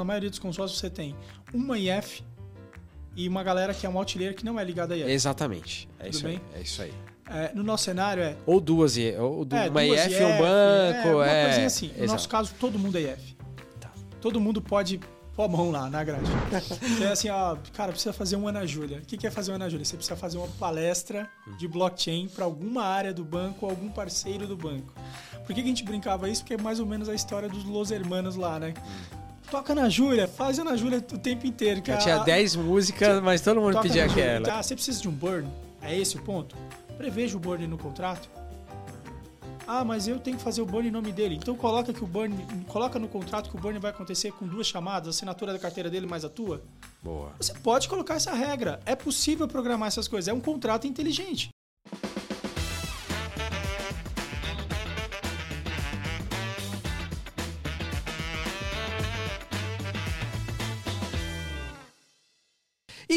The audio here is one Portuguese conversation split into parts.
Na maioria dos consórcios você tem uma IF e uma galera que é uma artilheira que não é ligada a IF. Exatamente. É Tudo isso bem? aí. É isso aí. É, no nosso cenário é, Ou duas, ou du- é uma duas IF e um banco. é, uma É, coisinha assim. No exato. nosso caso, todo mundo é IF. Tá. Todo mundo pode pôr a mão lá na grade. Então é assim, ó, cara, precisa fazer um Ana Júlia. O que que é fazer um Ana Júlia? Você precisa fazer uma palestra de blockchain para alguma área do banco, algum parceiro do banco. Por que, que a gente brincava isso? Porque é mais ou menos a história dos Los Hermanos lá, né? Toca na Júlia, faz Ana Júlia o tempo inteiro. Que tinha 10 músicas, mas todo mundo toca pedia na aquela. Ah, você precisa de um burn? É esse o ponto? Preveja o burn no contrato. Ah, mas eu tenho que fazer o burn em nome dele. Então coloca que o burn, coloca no contrato que o burn vai acontecer com duas chamadas, a assinatura da carteira dele mais a tua. Boa. Você pode colocar essa regra. É possível programar essas coisas. É um contrato inteligente.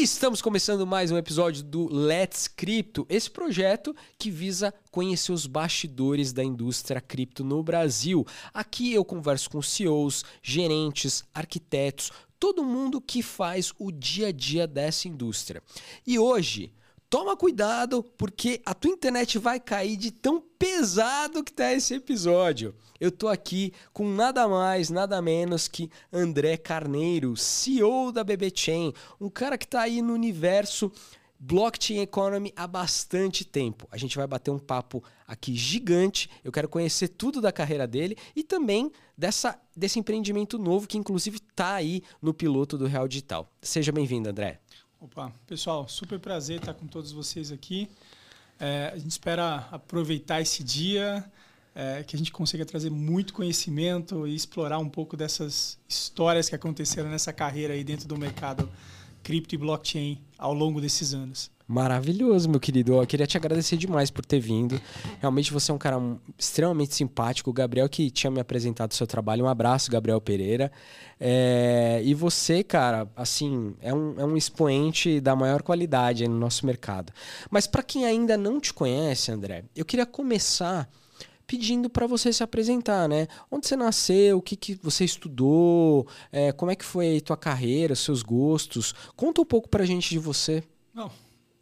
Estamos começando mais um episódio do Let's Crypto, esse projeto que visa conhecer os bastidores da indústria cripto no Brasil. Aqui eu converso com CEOs, gerentes, arquitetos, todo mundo que faz o dia a dia dessa indústria. E hoje, toma cuidado porque a tua internet vai cair de tão pesado que tá esse episódio. Eu tô aqui com nada mais, nada menos que André Carneiro, CEO da BB Chain, um cara que tá aí no universo blockchain economy há bastante tempo. A gente vai bater um papo aqui gigante. Eu quero conhecer tudo da carreira dele e também dessa desse empreendimento novo que inclusive tá aí no piloto do Real Digital. Seja bem-vindo, André. Opa, pessoal, super prazer estar com todos vocês aqui. É, a gente espera aproveitar esse dia, é, que a gente consiga trazer muito conhecimento e explorar um pouco dessas histórias que aconteceram nessa carreira aí dentro do mercado cripto e blockchain ao longo desses anos. Maravilhoso, meu querido. Eu queria te agradecer demais por ter vindo. Realmente você é um cara extremamente simpático. O Gabriel que tinha me apresentado o seu trabalho. Um abraço, Gabriel Pereira. É, E você, cara, assim, é um, é um expoente da maior qualidade no nosso mercado. Mas para quem ainda não te conhece, André, eu queria começar pedindo para você se apresentar, né? Onde você nasceu, o que, que você estudou, é, como é que foi a tua carreira, seus gostos. Conta um pouco pra gente de você. Não,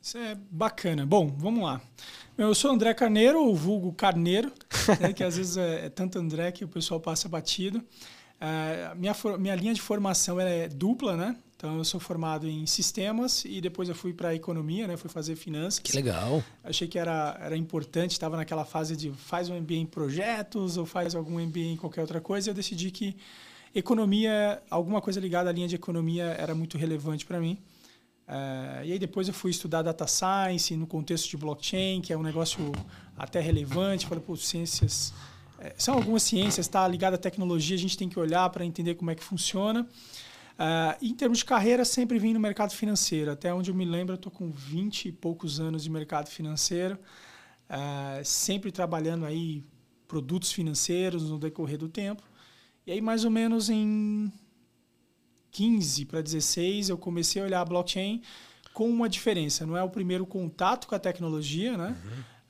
isso é bacana. Bom, vamos lá. Eu sou André Carneiro, o vulgo Carneiro, né, que às vezes é, é tanto André que o pessoal passa batido. Ah, minha, for- minha linha de formação é dupla, né? Então eu sou formado em sistemas e depois eu fui para economia, né? Fui fazer finanças. Que legal. Achei que era, era importante, estava naquela fase de faz um MBA em projetos ou faz algum MBA em qualquer outra coisa. E eu decidi que economia, alguma coisa ligada à linha de economia era muito relevante para mim. Eh, e aí depois eu fui estudar data science no contexto de blockchain, que é um negócio até relevante. Falei, pô, ciências eh, são algumas ciências, está ligada à tecnologia, a gente tem que olhar para entender como é que funciona. Ah, em termos de carreira, sempre vim no mercado financeiro. Até onde eu me lembro, eu estou com 20 e poucos anos de mercado financeiro, ah, sempre trabalhando aí produtos financeiros no decorrer do tempo. E aí, mais ou menos em 15 para 16, eu comecei a olhar a blockchain com uma diferença. Não é o primeiro contato com a tecnologia, né?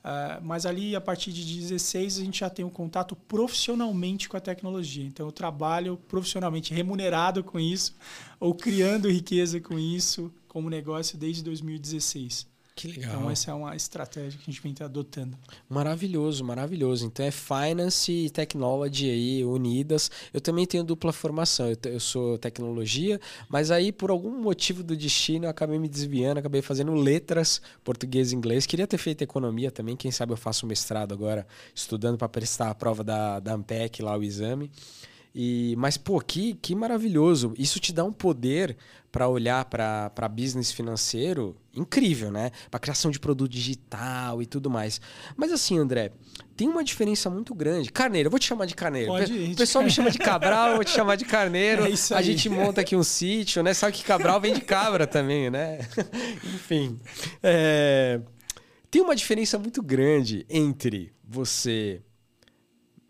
Ah, mas ali, a partir de 16, a gente já tem um contato profissionalmente com a tecnologia. Então, eu trabalho profissionalmente remunerado com isso, ou criando riqueza com isso como negócio desde 2016. Que legal. Então, essa é uma estratégia que a gente vem adotando. Maravilhoso, maravilhoso. Então é finance e technology aí unidas. Eu também tenho dupla formação. Eu, eu sou tecnologia, mas aí por algum motivo do destino eu acabei me desviando, acabei fazendo letras, português e inglês. Queria ter feito economia também. Quem sabe eu faço um mestrado agora, estudando para prestar a prova da, da Ampec lá, o exame. E, mas, pô, que, que maravilhoso. Isso te dá um poder para olhar para business financeiro incrível, né? Para criação de produto digital e tudo mais. Mas assim, André, tem uma diferença muito grande. Carneiro, eu vou te chamar de Carneiro. Pode O ir. pe- pessoal me chama de Cabral, eu vou te chamar de Carneiro. É isso A aí. gente monta aqui um sítio, né? Sabe que Cabral vem de cabra também, né? Enfim. É, Tem uma diferença muito grande entre você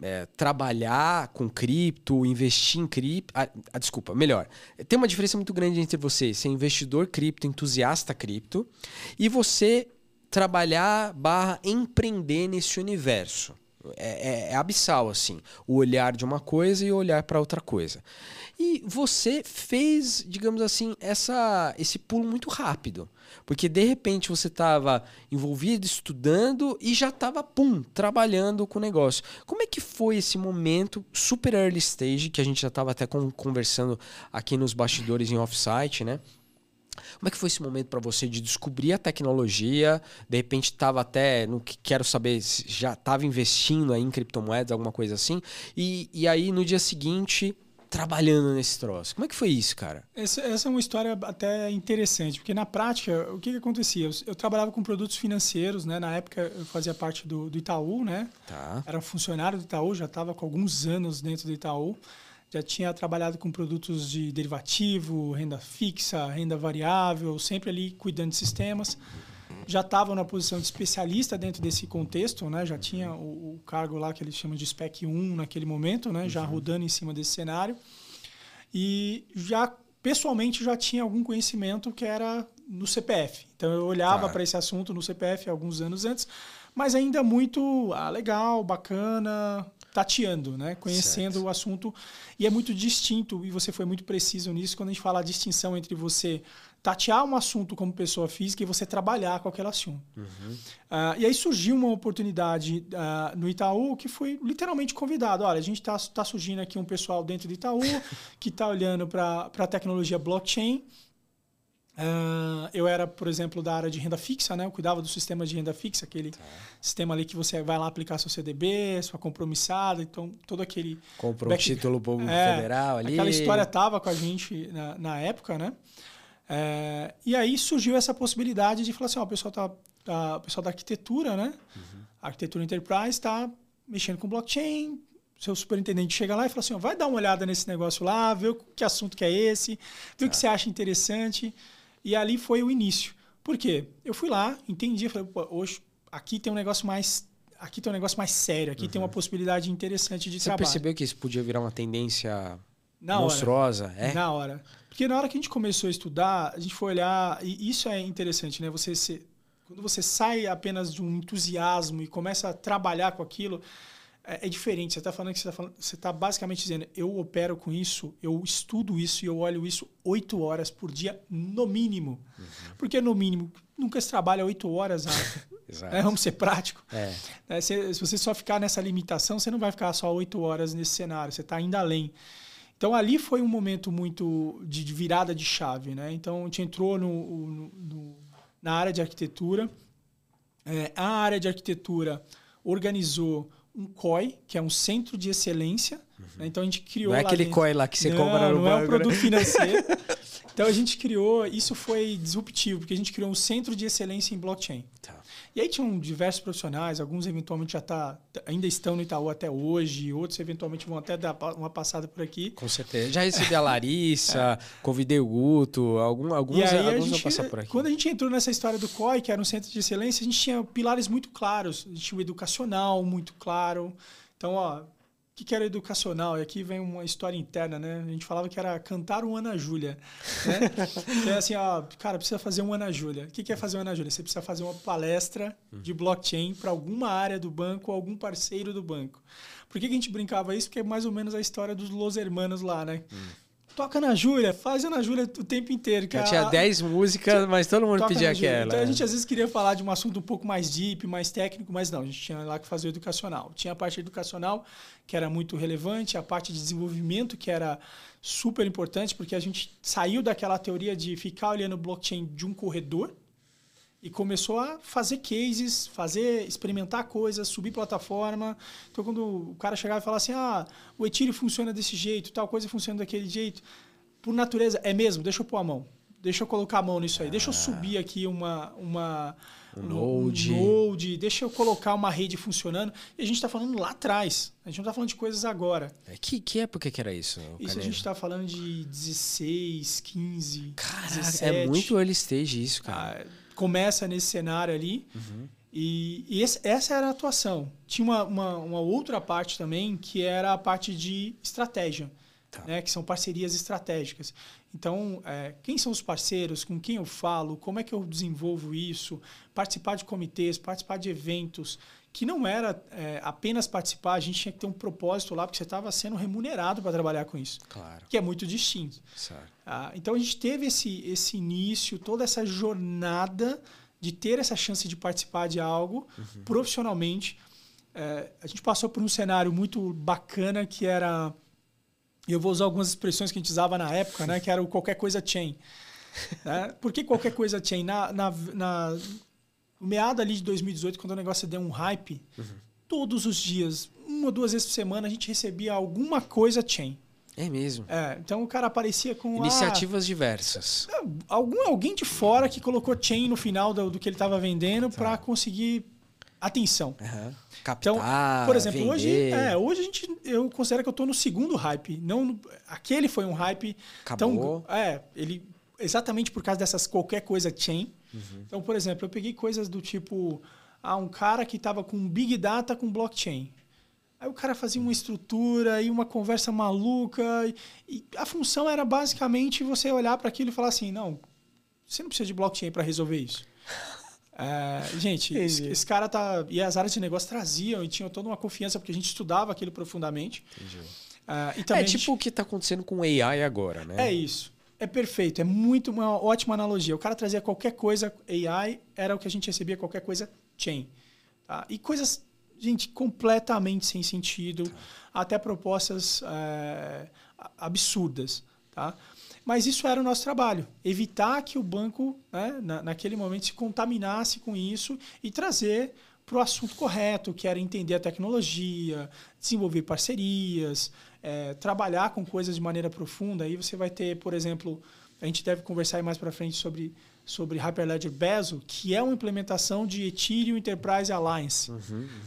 é, trabalhar com cripto, investir em cripto. Ah, ah, desculpa, melhor. Tem uma diferença muito grande entre você ser investidor cripto, entusiasta cripto, e você trabalhar barra empreender nesse universo. É, é, é abissal, assim. O olhar de uma coisa e o olhar para outra coisa. E você fez, digamos assim, essa, esse pulo muito rápido. Porque de repente você estava envolvido, estudando e já estava, pum, trabalhando com o negócio. Como é que foi esse momento super early stage, que a gente já estava até conversando aqui nos bastidores em offsite, né? Como é que foi esse momento para você de descobrir a tecnologia? De repente estava até, no que quero saber, já estava investindo aí em criptomoedas, alguma coisa assim. E, e aí no dia seguinte trabalhando nesse troço. Como é que foi isso, cara? Essa, essa é uma história até interessante, porque na prática, o que, que acontecia? Eu, eu, trabalhava com produtos financeiros, né? Na época eu fazia parte do, do Itaú, né? Tá. Era funcionário do Itaú, já estava com alguns anos dentro do Itaú já tinha trabalhado com produtos de derivativo, renda fixa, renda variável, sempre ali cuidando de sistemas. Já estava na posição de especialista dentro desse contexto, né? já tinha o, o cargo lá que eles chamam de SPEC 1 naquele momento, né? já uhum. rodando em cima desse cenário. E já pessoalmente já tinha algum conhecimento que era no CPF. Então eu olhava para esse assunto no CPF alguns anos antes, mas ainda muito ah, legal, bacana, tateando, né? conhecendo certo. o assunto. E é muito distinto, e você foi muito preciso nisso, quando a gente fala a distinção entre você tatear um assunto como pessoa física e você trabalhar com aquele assunto. Uhum. Uh, e aí surgiu uma oportunidade uh, no Itaú que foi literalmente convidado. Olha, a gente está tá surgindo aqui um pessoal dentro do Itaú que está olhando para a tecnologia blockchain Uh, eu era, por exemplo, da área de renda fixa, né? Eu cuidava do sistema de renda fixa, aquele tá. sistema ali que você vai lá aplicar seu CDB, sua compromissada, então todo aquele. Comprou back... um título público é, federal ali. Aquela história tava com a gente na, na época, né? É, e aí surgiu essa possibilidade de falar assim: ó, o pessoal, tá, tá, o pessoal da arquitetura, né? Uhum. A arquitetura enterprise está mexendo com blockchain. Seu superintendente chega lá e fala assim: ó, vai dar uma olhada nesse negócio lá, ver o que assunto que é esse, ver tá. o que tá. você acha interessante. E ali foi o início. Por quê? Eu fui lá, entendi, falei, hoje aqui tem um negócio mais aqui tem um negócio mais sério, aqui uhum. tem uma uhum. possibilidade interessante de Você trabalho. Você percebeu que isso podia virar uma tendência na monstruosa? Hora. É? Na hora. Porque na hora que a gente começou a estudar, a gente foi olhar, e isso é interessante, né? Você se, quando você sai apenas de um entusiasmo e começa a trabalhar com aquilo, é, é diferente. Você está falando que você está você tá basicamente dizendo, eu opero com isso, eu estudo isso e eu olho isso oito horas por dia, no mínimo. Uhum. Porque no mínimo, nunca se trabalha oito horas. né? Vamos ser prático. É. É, se, se, você só ficar nessa limitação, você não vai ficar só oito horas nesse cenário, você está ainda além. Então ali foi um momento muito de, de virada de chave. Né? Então a gente entrou no, no, no na área de arquitetura. É, a área de arquitetura organizou um COI, que é um centro de excelência. Uhum. Né? Então a gente criou. Não é aquele dentro. COI lá que você não, compra no Não banco, é um produto né? financeiro. então a gente criou, isso foi disruptivo, porque a gente criou um centro de excelência em blockchain. Tá. E aí tinham diversos profissionais, alguns eventualmente já tá, ainda estão no Itaú até hoje, outros eventualmente vão até dar uma passada por aqui. Com certeza. Já recebi a Larissa, é. convidei o Guto, algum, alguns, e aí alguns gente, vão passar por aqui. Quando a gente entrou nessa história do COI, que era um centro de excelência, a gente tinha pilares muito claros. A gente tinha o educacional muito claro. Então, ó, o que, que era educacional? E aqui vem uma história interna, né? A gente falava que era cantar um Ana Júlia. Né? é assim, ó, cara, precisa fazer um Ana Júlia. O que, que é fazer um Ana Júlia? Você precisa fazer uma palestra de blockchain para alguma área do banco ou algum parceiro do banco. Por que, que a gente brincava isso? Porque é mais ou menos a história dos Los Hermanos lá, né? Hum toca na Júlia, faz a Ana Júlia o tempo inteiro. Que tinha 10 músicas, mas todo mundo pedia aquela. Então a gente às vezes queria falar de um assunto um pouco mais deep, mais técnico, mas não, a gente tinha lá que fazer o educacional. Tinha a parte educacional, que era muito relevante, a parte de desenvolvimento, que era super importante, porque a gente saiu daquela teoria de ficar olhando o blockchain de um corredor, e começou a fazer cases, fazer, experimentar coisas, subir plataforma. Então, quando o cara chegava e falava assim, ah, o Ethereum funciona desse jeito, tal coisa funciona daquele jeito, por natureza, é mesmo, deixa eu pôr a mão. Deixa eu colocar a mão nisso aí. Deixa eu subir aqui uma, uma, um, node. um node. Deixa eu colocar uma rede funcionando. E a gente está falando lá atrás. A gente não está falando de coisas agora. É, que, que época que era isso? Isso a gente está falando de 16, 15, Caraca, 17. é muito early stage isso, cara. Ah, começa nesse cenário ali. Uhum. E, e esse, essa era a atuação. Tinha uma, uma, uma, outra parte também, que era a parte de estratégia, tá. né? que são parcerias estratégicas. Então, é, quem são os parceiros, com quem eu falo, como é que eu desenvolvo isso, participar de comitês, participar de eventos, que não era é, apenas participar, a gente tinha que ter um propósito lá, porque você estava sendo remunerado para trabalhar com isso. Claro. Que é muito distinto. Ah, então a gente teve esse, esse início, toda essa jornada de ter essa chance de participar de algo uhum. profissionalmente. É, a gente passou por um cenário muito bacana que era. Eu vou usar algumas expressões que a gente usava na época, né? Que era o qualquer coisa chain. Né? Por que qualquer coisa chain? Na, na, na, no meado ali de 2018, quando o negócio deu um hype, uhum. todos os dias, uma ou duas vezes por semana, a gente recebia alguma coisa chain. É mesmo. É, então o cara aparecia com. Iniciativas ah, diversas. É, algum, alguém de fora que colocou chain no final do, do que ele estava vendendo tá. para conseguir atenção. Uhum. Captar, então, por exemplo, hoje, é, hoje a gente, eu considero que eu estou no segundo hype. Não aquele foi um hype. Acabou. Tão, é, ele exatamente por causa dessas qualquer coisa chain. Uhum. Então, por exemplo, eu peguei coisas do tipo, ah, um cara que estava com Big Data com blockchain. Aí o cara fazia uma estrutura e uma conversa maluca. E, e a função era basicamente você olhar para aquilo e falar assim: não, você não precisa de blockchain para resolver isso. É, gente, esse, esse, cara tá. E as áreas de negócio traziam e tinham toda uma confiança, porque a gente estudava aquilo profundamente. Entendi. É, e também é tipo gente... o que está acontecendo com AI agora, né? É isso. É perfeito, é muito uma ótima analogia. O cara trazia qualquer coisa, AI era o que a gente recebia, qualquer coisa, chain. Tá? E coisas, gente, completamente sem sentido, tá. até propostas é, absurdas. Tá? Mas isso era o nosso trabalho, evitar que o banco, né, na, naquele momento, se contaminasse com isso e trazer para o assunto correto, que era entender a tecnologia, desenvolver parcerias, é, trabalhar com coisas de maneira profunda, aí você vai ter, por exemplo, a gente deve conversar mais para frente sobre, sobre Hyperledger Bezo, que é uma implementação de Ethereum Enterprise Alliance. Uhum,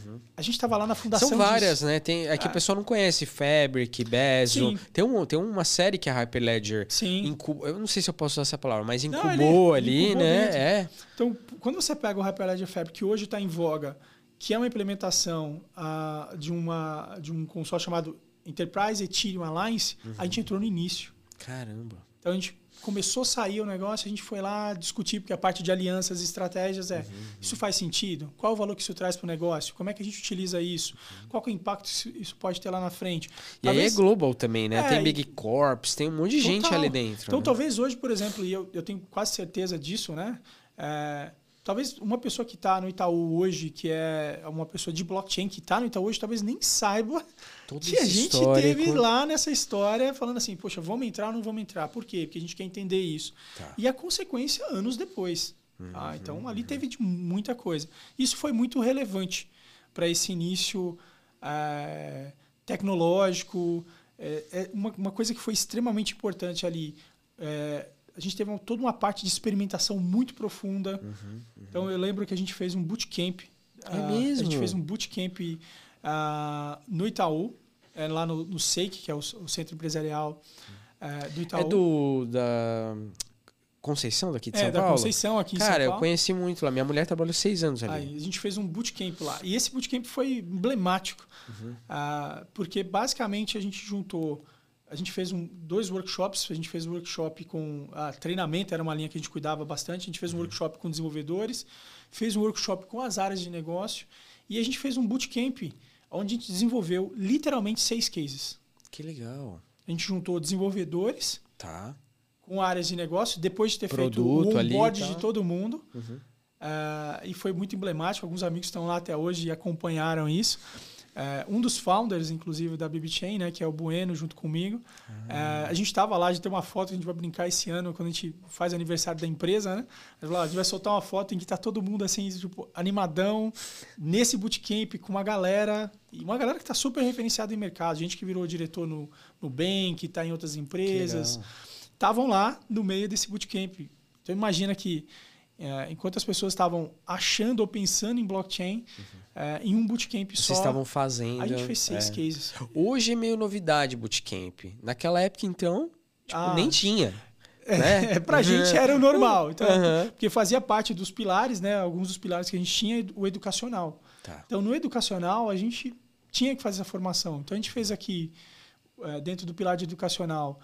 uhum. A gente estava lá na fundação. São várias, disso. né? Tem, é que ah. o pessoal não conhece Fabric, Bezo. Tem, um, tem uma série que é Hyperledger. Sim. Incu... Eu não sei se eu posso usar essa palavra, mas incubou não, ali, incubou né? É. Então, quando você pega o Hyperledger Fabric, que hoje está em voga, que é uma implementação uh, de, uma, de um consórcio chamado Enterprise Ethereum Alliance, uhum. a gente entrou no início. Caramba. Então a gente começou a sair o negócio, a gente foi lá discutir, porque a parte de alianças e estratégias é, uhum, uhum. isso faz sentido? Qual o valor que isso traz para o negócio? Como é que a gente utiliza isso? Uhum. Qual é o impacto que isso pode ter lá na frente? E talvez, aí é global também, né? É, tem Big Corps, tem um monte de total. gente ali dentro. Então né? talvez hoje, por exemplo, e eu, eu tenho quase certeza disso, né? É, talvez uma pessoa que está no Itaú hoje, que é uma pessoa de blockchain que está no Itaú hoje, talvez nem saiba Todo que a gente histórico. teve lá nessa história falando assim, poxa, vamos entrar ou não vamos entrar? Por quê? Porque a gente quer entender isso. Tá. E a consequência anos depois. Uhum, ah, então ali teve muita coisa. Isso foi muito relevante para esse início é, tecnológico. É, é uma, uma, coisa que foi extremamente importante ali. É, a gente teve toda uma parte de experimentação muito profunda. Uhum, uhum. Então eu lembro que a gente fez um bootcamp. É uh, mesmo? A gente fez um bootcamp uh, no Itaú, é, lá no, no SEIC, que é o, o Centro Empresarial uh, do Itaú. É do da Conceição daqui de é, São Paulo? É, da Conceição aqui em Cara, São Paulo. eu conheci muito lá. Minha mulher trabalhou seis anos ali. Aí, a gente fez um bootcamp lá. E esse bootcamp foi emblemático, uhum. porque basicamente a gente juntou a gente fez um, dois workshops. A gente fez um workshop com ah, treinamento, era uma linha que a gente cuidava bastante. A gente fez um uhum. workshop com desenvolvedores, fez um workshop com as áreas de negócio e a gente fez um bootcamp onde a gente desenvolveu literalmente seis cases. Que legal. A gente juntou desenvolvedores tá. com áreas de negócio, depois de ter Produto feito o onboard tá. de todo mundo. Uhum. Uh, e foi muito emblemático. Alguns amigos estão lá até hoje e acompanharam isso. É, um dos founders, inclusive, da BBChain, né, que é o Bueno, junto comigo. Ah. É, a gente estava lá, a gente tem uma foto que a gente vai brincar esse ano, quando a gente faz aniversário da empresa, né? A gente vai soltar uma foto em que está todo mundo assim, tipo, animadão, nesse bootcamp, com uma galera, e uma galera que está super referenciada em mercado, gente que virou diretor no, no Bank, está em outras empresas. Estavam lá no meio desse bootcamp. Então imagina que enquanto as pessoas estavam achando ou pensando em blockchain, uhum. é, em um bootcamp Vocês só. Vocês estavam fazendo. A gente fez seis é. cases. Hoje é meio novidade bootcamp. Naquela época, então, tipo, ah. nem tinha. Né? É, pra uhum. gente era o normal. Então, uhum. Porque fazia parte dos pilares, né? Alguns dos pilares que a gente tinha, o educacional. Tá. Então, no educacional, a gente tinha que fazer essa formação. Então, a gente fez aqui, é, dentro do pilar de educacional,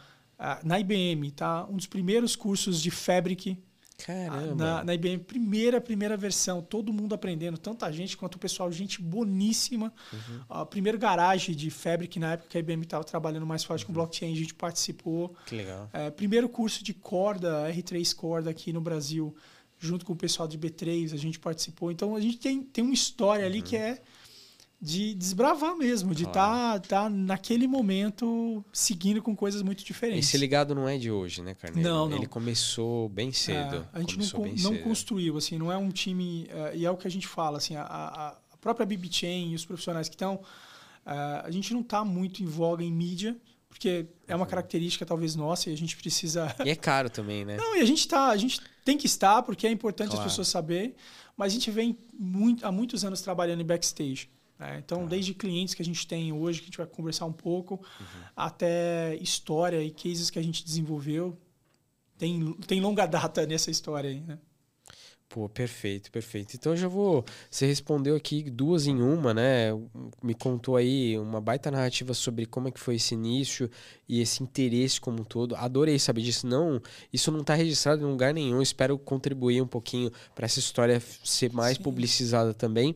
na IBM, tá? um dos primeiros cursos de Fabric Caramba. Na, na, IBM, primeira, primeira versão, todo mundo aprendendo, tanta gente quanto o pessoal, gente boníssima. Uhum. A primeiro garagem de Fabric na época que a IBM estava trabalhando mais forte uhum. com blockchain, a gente participou. Que legal. É, primeiro curso de corda, R3 corda aqui no Brasil, junto com o pessoal de B3, a gente participou. Então a gente tem, tem uma história uhum. ali que é de desbravar mesmo, de estar tá, tá naquele momento seguindo com coisas muito diferentes. Esse ligado não é de hoje, né, Carneiro? Não, não. Ele começou bem cedo. É, a gente não, não construiu, assim, não é um time. Uh, e é o que a gente fala, assim, a, a, própria BB Chain e os profissionais que estão. Uh, a gente não está muito em voga em mídia, porque é uma uhum. característica talvez nossa e a gente precisa. E é caro também, né? Não, e a gente tá, a gente tem que estar, porque é importante claro. as pessoas saberem, mas a gente vem muito, há muitos anos trabalhando em backstage. Né? Então, tá. desde clientes que a gente tem hoje, que a gente vai conversar um pouco, uhum. até história e cases que a gente desenvolveu. Tem, tem longa data nessa história aí, né? Pô, perfeito, perfeito. Então eu já vou. Você respondeu aqui duas em uma, né? Me contou aí uma baita narrativa sobre como é que foi esse início e esse interesse como um todo. Adorei saber disso. Não, isso não está registrado em lugar nenhum. Espero contribuir um pouquinho para essa história ser mais Sim. publicizada também.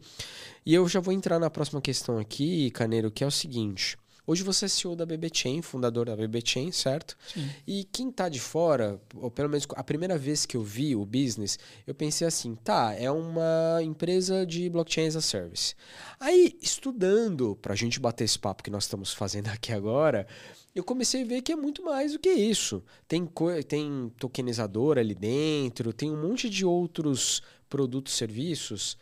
E eu já vou entrar na próxima questão aqui, Caneiro, que é o seguinte. Hoje você é CEO da BB Chain, fundador da BB Chain, certo? Sim. E quem está de fora, ou pelo menos a primeira vez que eu vi o business, eu pensei assim, tá, é uma empresa de blockchain as a service. Aí, estudando, para a gente bater esse papo que nós estamos fazendo aqui agora, eu comecei a ver que é muito mais do que isso. Tem, tem tokenizador ali dentro, tem um monte de outros produtos, serviços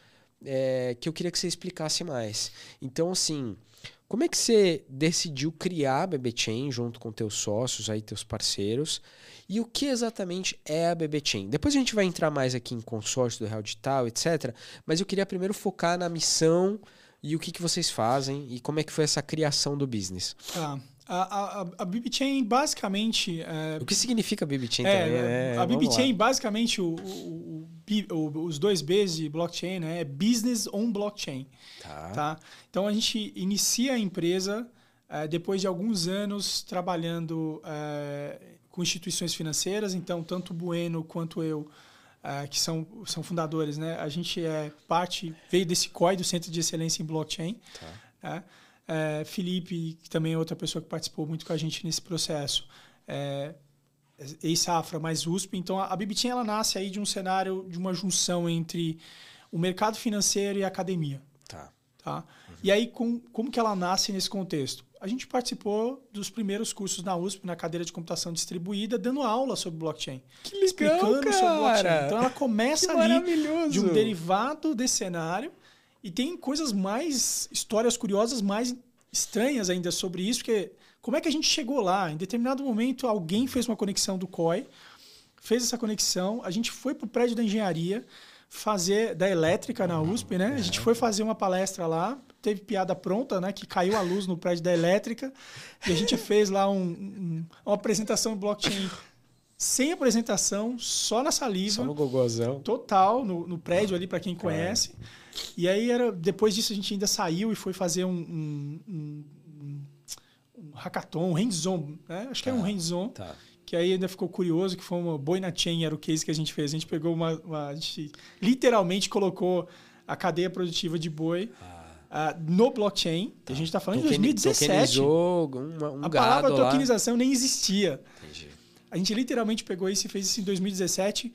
é, que eu queria que você explicasse mais. Então, assim, como é que você decidiu criar a BB Chain junto com teus sócios, aí teus parceiros? E o que exatamente é a BB Chain? Depois a gente vai entrar mais aqui em consórcio do Real Digital, etc. Mas eu queria primeiro focar na missão e o que, que vocês fazem e como é que foi essa criação do business. Ah, a, a, a basicamente. É, o que significa BibChain é, também? Né? A BibChain, basicamente, o, o, o, os dois Bs de blockchain né, é Business on Blockchain. Tá. tá? Então a gente inicia a empresa é, depois de alguns anos trabalhando é, com instituições financeiras. Então, tanto o Bueno quanto eu. É, que são, são fundadores, né? A gente é parte, veio desse COI, do Centro de Excelência em Blockchain. Tá. É, é, Felipe, que também é outra pessoa que participou muito com a gente nesse processo, é, ex-Safra mais USP. Então, a, a Bibitin ela nasce aí de um cenário, de uma junção entre o mercado financeiro e a academia. Tá. tá? Uhum. E aí, com, como que ela nasce nesse contexto? A gente participou dos primeiros cursos na USP, na cadeira de computação distribuída, dando aula sobre blockchain. Que legal, explicando cara. sobre blockchain. Então, ela começa ali de um derivado desse cenário e tem coisas mais, histórias curiosas mais estranhas ainda sobre isso, porque como é que a gente chegou lá? Em determinado momento, alguém fez uma conexão do COI, fez essa conexão, a gente foi para o prédio da engenharia fazer da elétrica na USP, né? A gente foi fazer uma palestra lá, teve piada pronta, né? Que caiu a luz no prédio da elétrica e a gente fez lá um, um, uma apresentação do blockchain sem apresentação, só na saliva. Só no gogozão. Total, no, no prédio ali, para quem conhece. E aí, era, depois disso, a gente ainda saiu e foi fazer um, um, um, um hackathon, um hands-on, né? Acho que tá, era um hands-on. Tá. Que aí ainda ficou curioso, que foi uma boi na chain, era o case que a gente fez. A gente pegou uma... uma a gente literalmente colocou a cadeia produtiva de boi... Uh, no blockchain, tá. a gente está falando Token, de 2017. Uma, um a palavra lá. tokenização nem existia. Entendi. A gente literalmente pegou isso e fez isso em 2017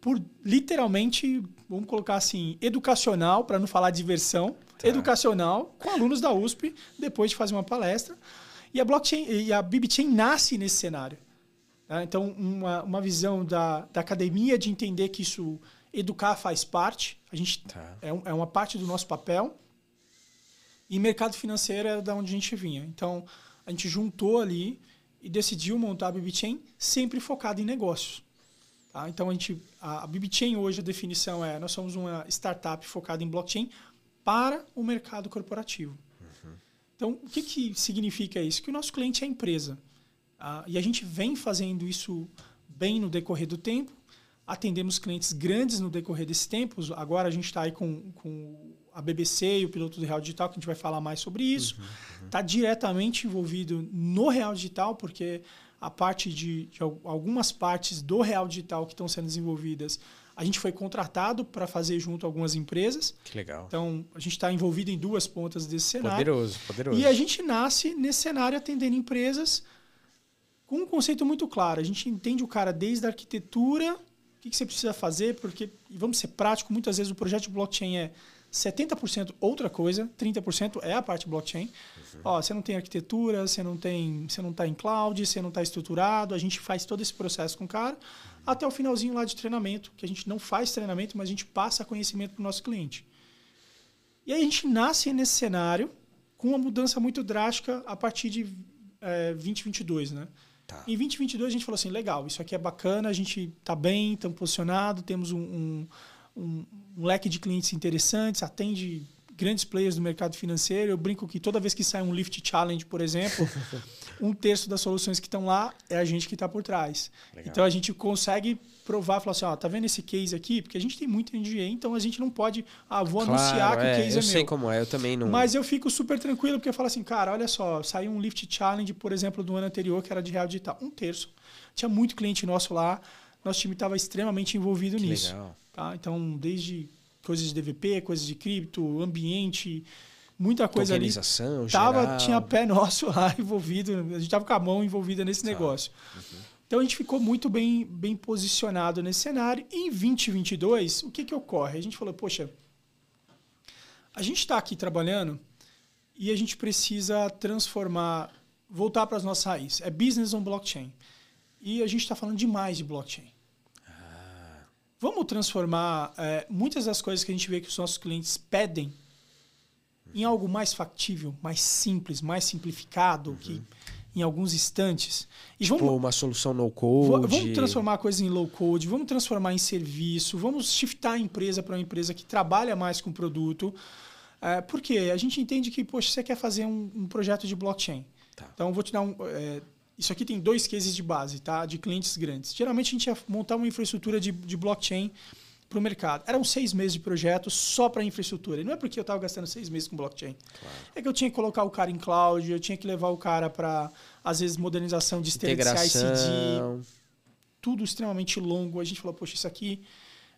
por literalmente, vamos colocar assim, educacional, para não falar diversão, tá. educacional, com alunos da USP, depois de fazer uma palestra. E a blockchain e a BibChain nasce nesse cenário. Tá? Então, uma, uma visão da, da academia de entender que isso, educar faz parte, a gente tá. é, é uma parte do nosso papel. E mercado financeiro é da onde a gente vinha. Então, a gente juntou ali e decidiu montar a BibChain sempre focado em negócios. Tá? Então, a, gente, a, a BibChain hoje, a definição é, nós somos uma startup focada em blockchain para o mercado corporativo. Uhum. Então, o que, que significa isso? Que o nosso cliente é a empresa. Ah, e a gente vem fazendo isso bem no decorrer do tempo. Atendemos clientes grandes no decorrer desses tempos. Agora a gente está aí com, com a BBC e o piloto do Real Digital, que a gente vai falar mais sobre isso. Está uhum, uhum. Tá diretamente envolvido no Real Digital, porque a parte de, de algumas partes do Real Digital que estão sendo desenvolvidas, a gente foi contratado para fazer junto a algumas empresas. Que legal. Então, a gente está envolvido em duas pontas desse cenário. Poderoso, poderoso. E a gente nasce nesse cenário atendendo empresas com um conceito muito claro. A gente entende o cara desde a arquitetura, o que, que você precisa fazer, porque, vamos ser práticos, muitas vezes o projeto de blockchain é 70% outra coisa, 30% é a parte blockchain. Uhum. Ó, você não tem arquitetura, você não tem, você não está em cloud, você não está estruturado. A gente faz todo esse processo com o cara uhum. até o finalzinho lá de treinamento, que a gente não faz treinamento, mas a gente passa conhecimento para o nosso cliente. E aí a gente nasce nesse cenário com uma mudança muito drástica a partir de é, 2022, né? Tá. Em 2022 a gente falou assim, legal, isso aqui é bacana, a gente está bem, estamos posicionados, temos um, um um, um leque de clientes interessantes, atende grandes players do mercado financeiro. Eu brinco que toda vez que sai um Lift Challenge, por exemplo, um terço das soluções que estão lá é a gente que está por trás. Legal. Então a gente consegue provar, falar assim, ó, tá vendo esse case aqui? Porque a gente tem muito NDA, então a gente não pode, ah, vou claro, anunciar que é, o case é meu. Eu sei como é, eu também não. Mas eu fico super tranquilo porque eu falo assim, cara, olha só, saiu um Lift Challenge, por exemplo, do ano anterior que era de real digital, um terço. Tinha muito cliente nosso lá, nosso time estava extremamente envolvido que nisso. Legal. Tá? Então, desde coisas de DVP, coisas de cripto, ambiente, muita coisa ali. Tava, tinha pé nosso lá envolvido, a gente estava com a mão envolvida nesse tá. negócio. Uhum. Então a gente ficou muito bem, bem posicionado nesse cenário. E em 2022, o que, que ocorre? A gente falou, poxa, a gente está aqui trabalhando e a gente precisa transformar, voltar para as nossas raízes. É business on blockchain. E a gente está falando demais de blockchain. Vamos transformar é, muitas das coisas que a gente vê que os nossos clientes pedem em algo mais factível, mais simples, mais simplificado, uhum. que em alguns instantes. E tipo vamos, uma solução no code. Vamos transformar coisas em low code, vamos transformar em serviço, vamos shiftar a empresa para uma empresa que trabalha mais com o produto. É, porque a gente entende que, poxa, você quer fazer um, um projeto de blockchain. Tá. Então, vou te dar um. É, isso aqui tem dois cases de base, tá? De clientes grandes. Geralmente a gente ia montar uma infraestrutura de, de blockchain para o mercado. Eram seis meses de projeto só para infraestrutura. E não é porque eu estava gastando seis meses com blockchain. Claro. É que eu tinha que colocar o cara em cloud, eu tinha que levar o cara para, às vezes, modernização de esteira de CICD. Tudo extremamente longo. A gente falou, poxa, isso aqui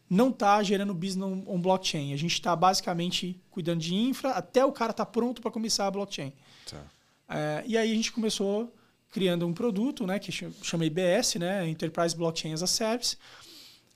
não está gerando business on, on blockchain. A gente está basicamente cuidando de infra até o cara estar tá pronto para começar a blockchain. Tá. É, e aí a gente começou criando um produto, né, que chama IBS, né, Enterprise Blockchain as a Service.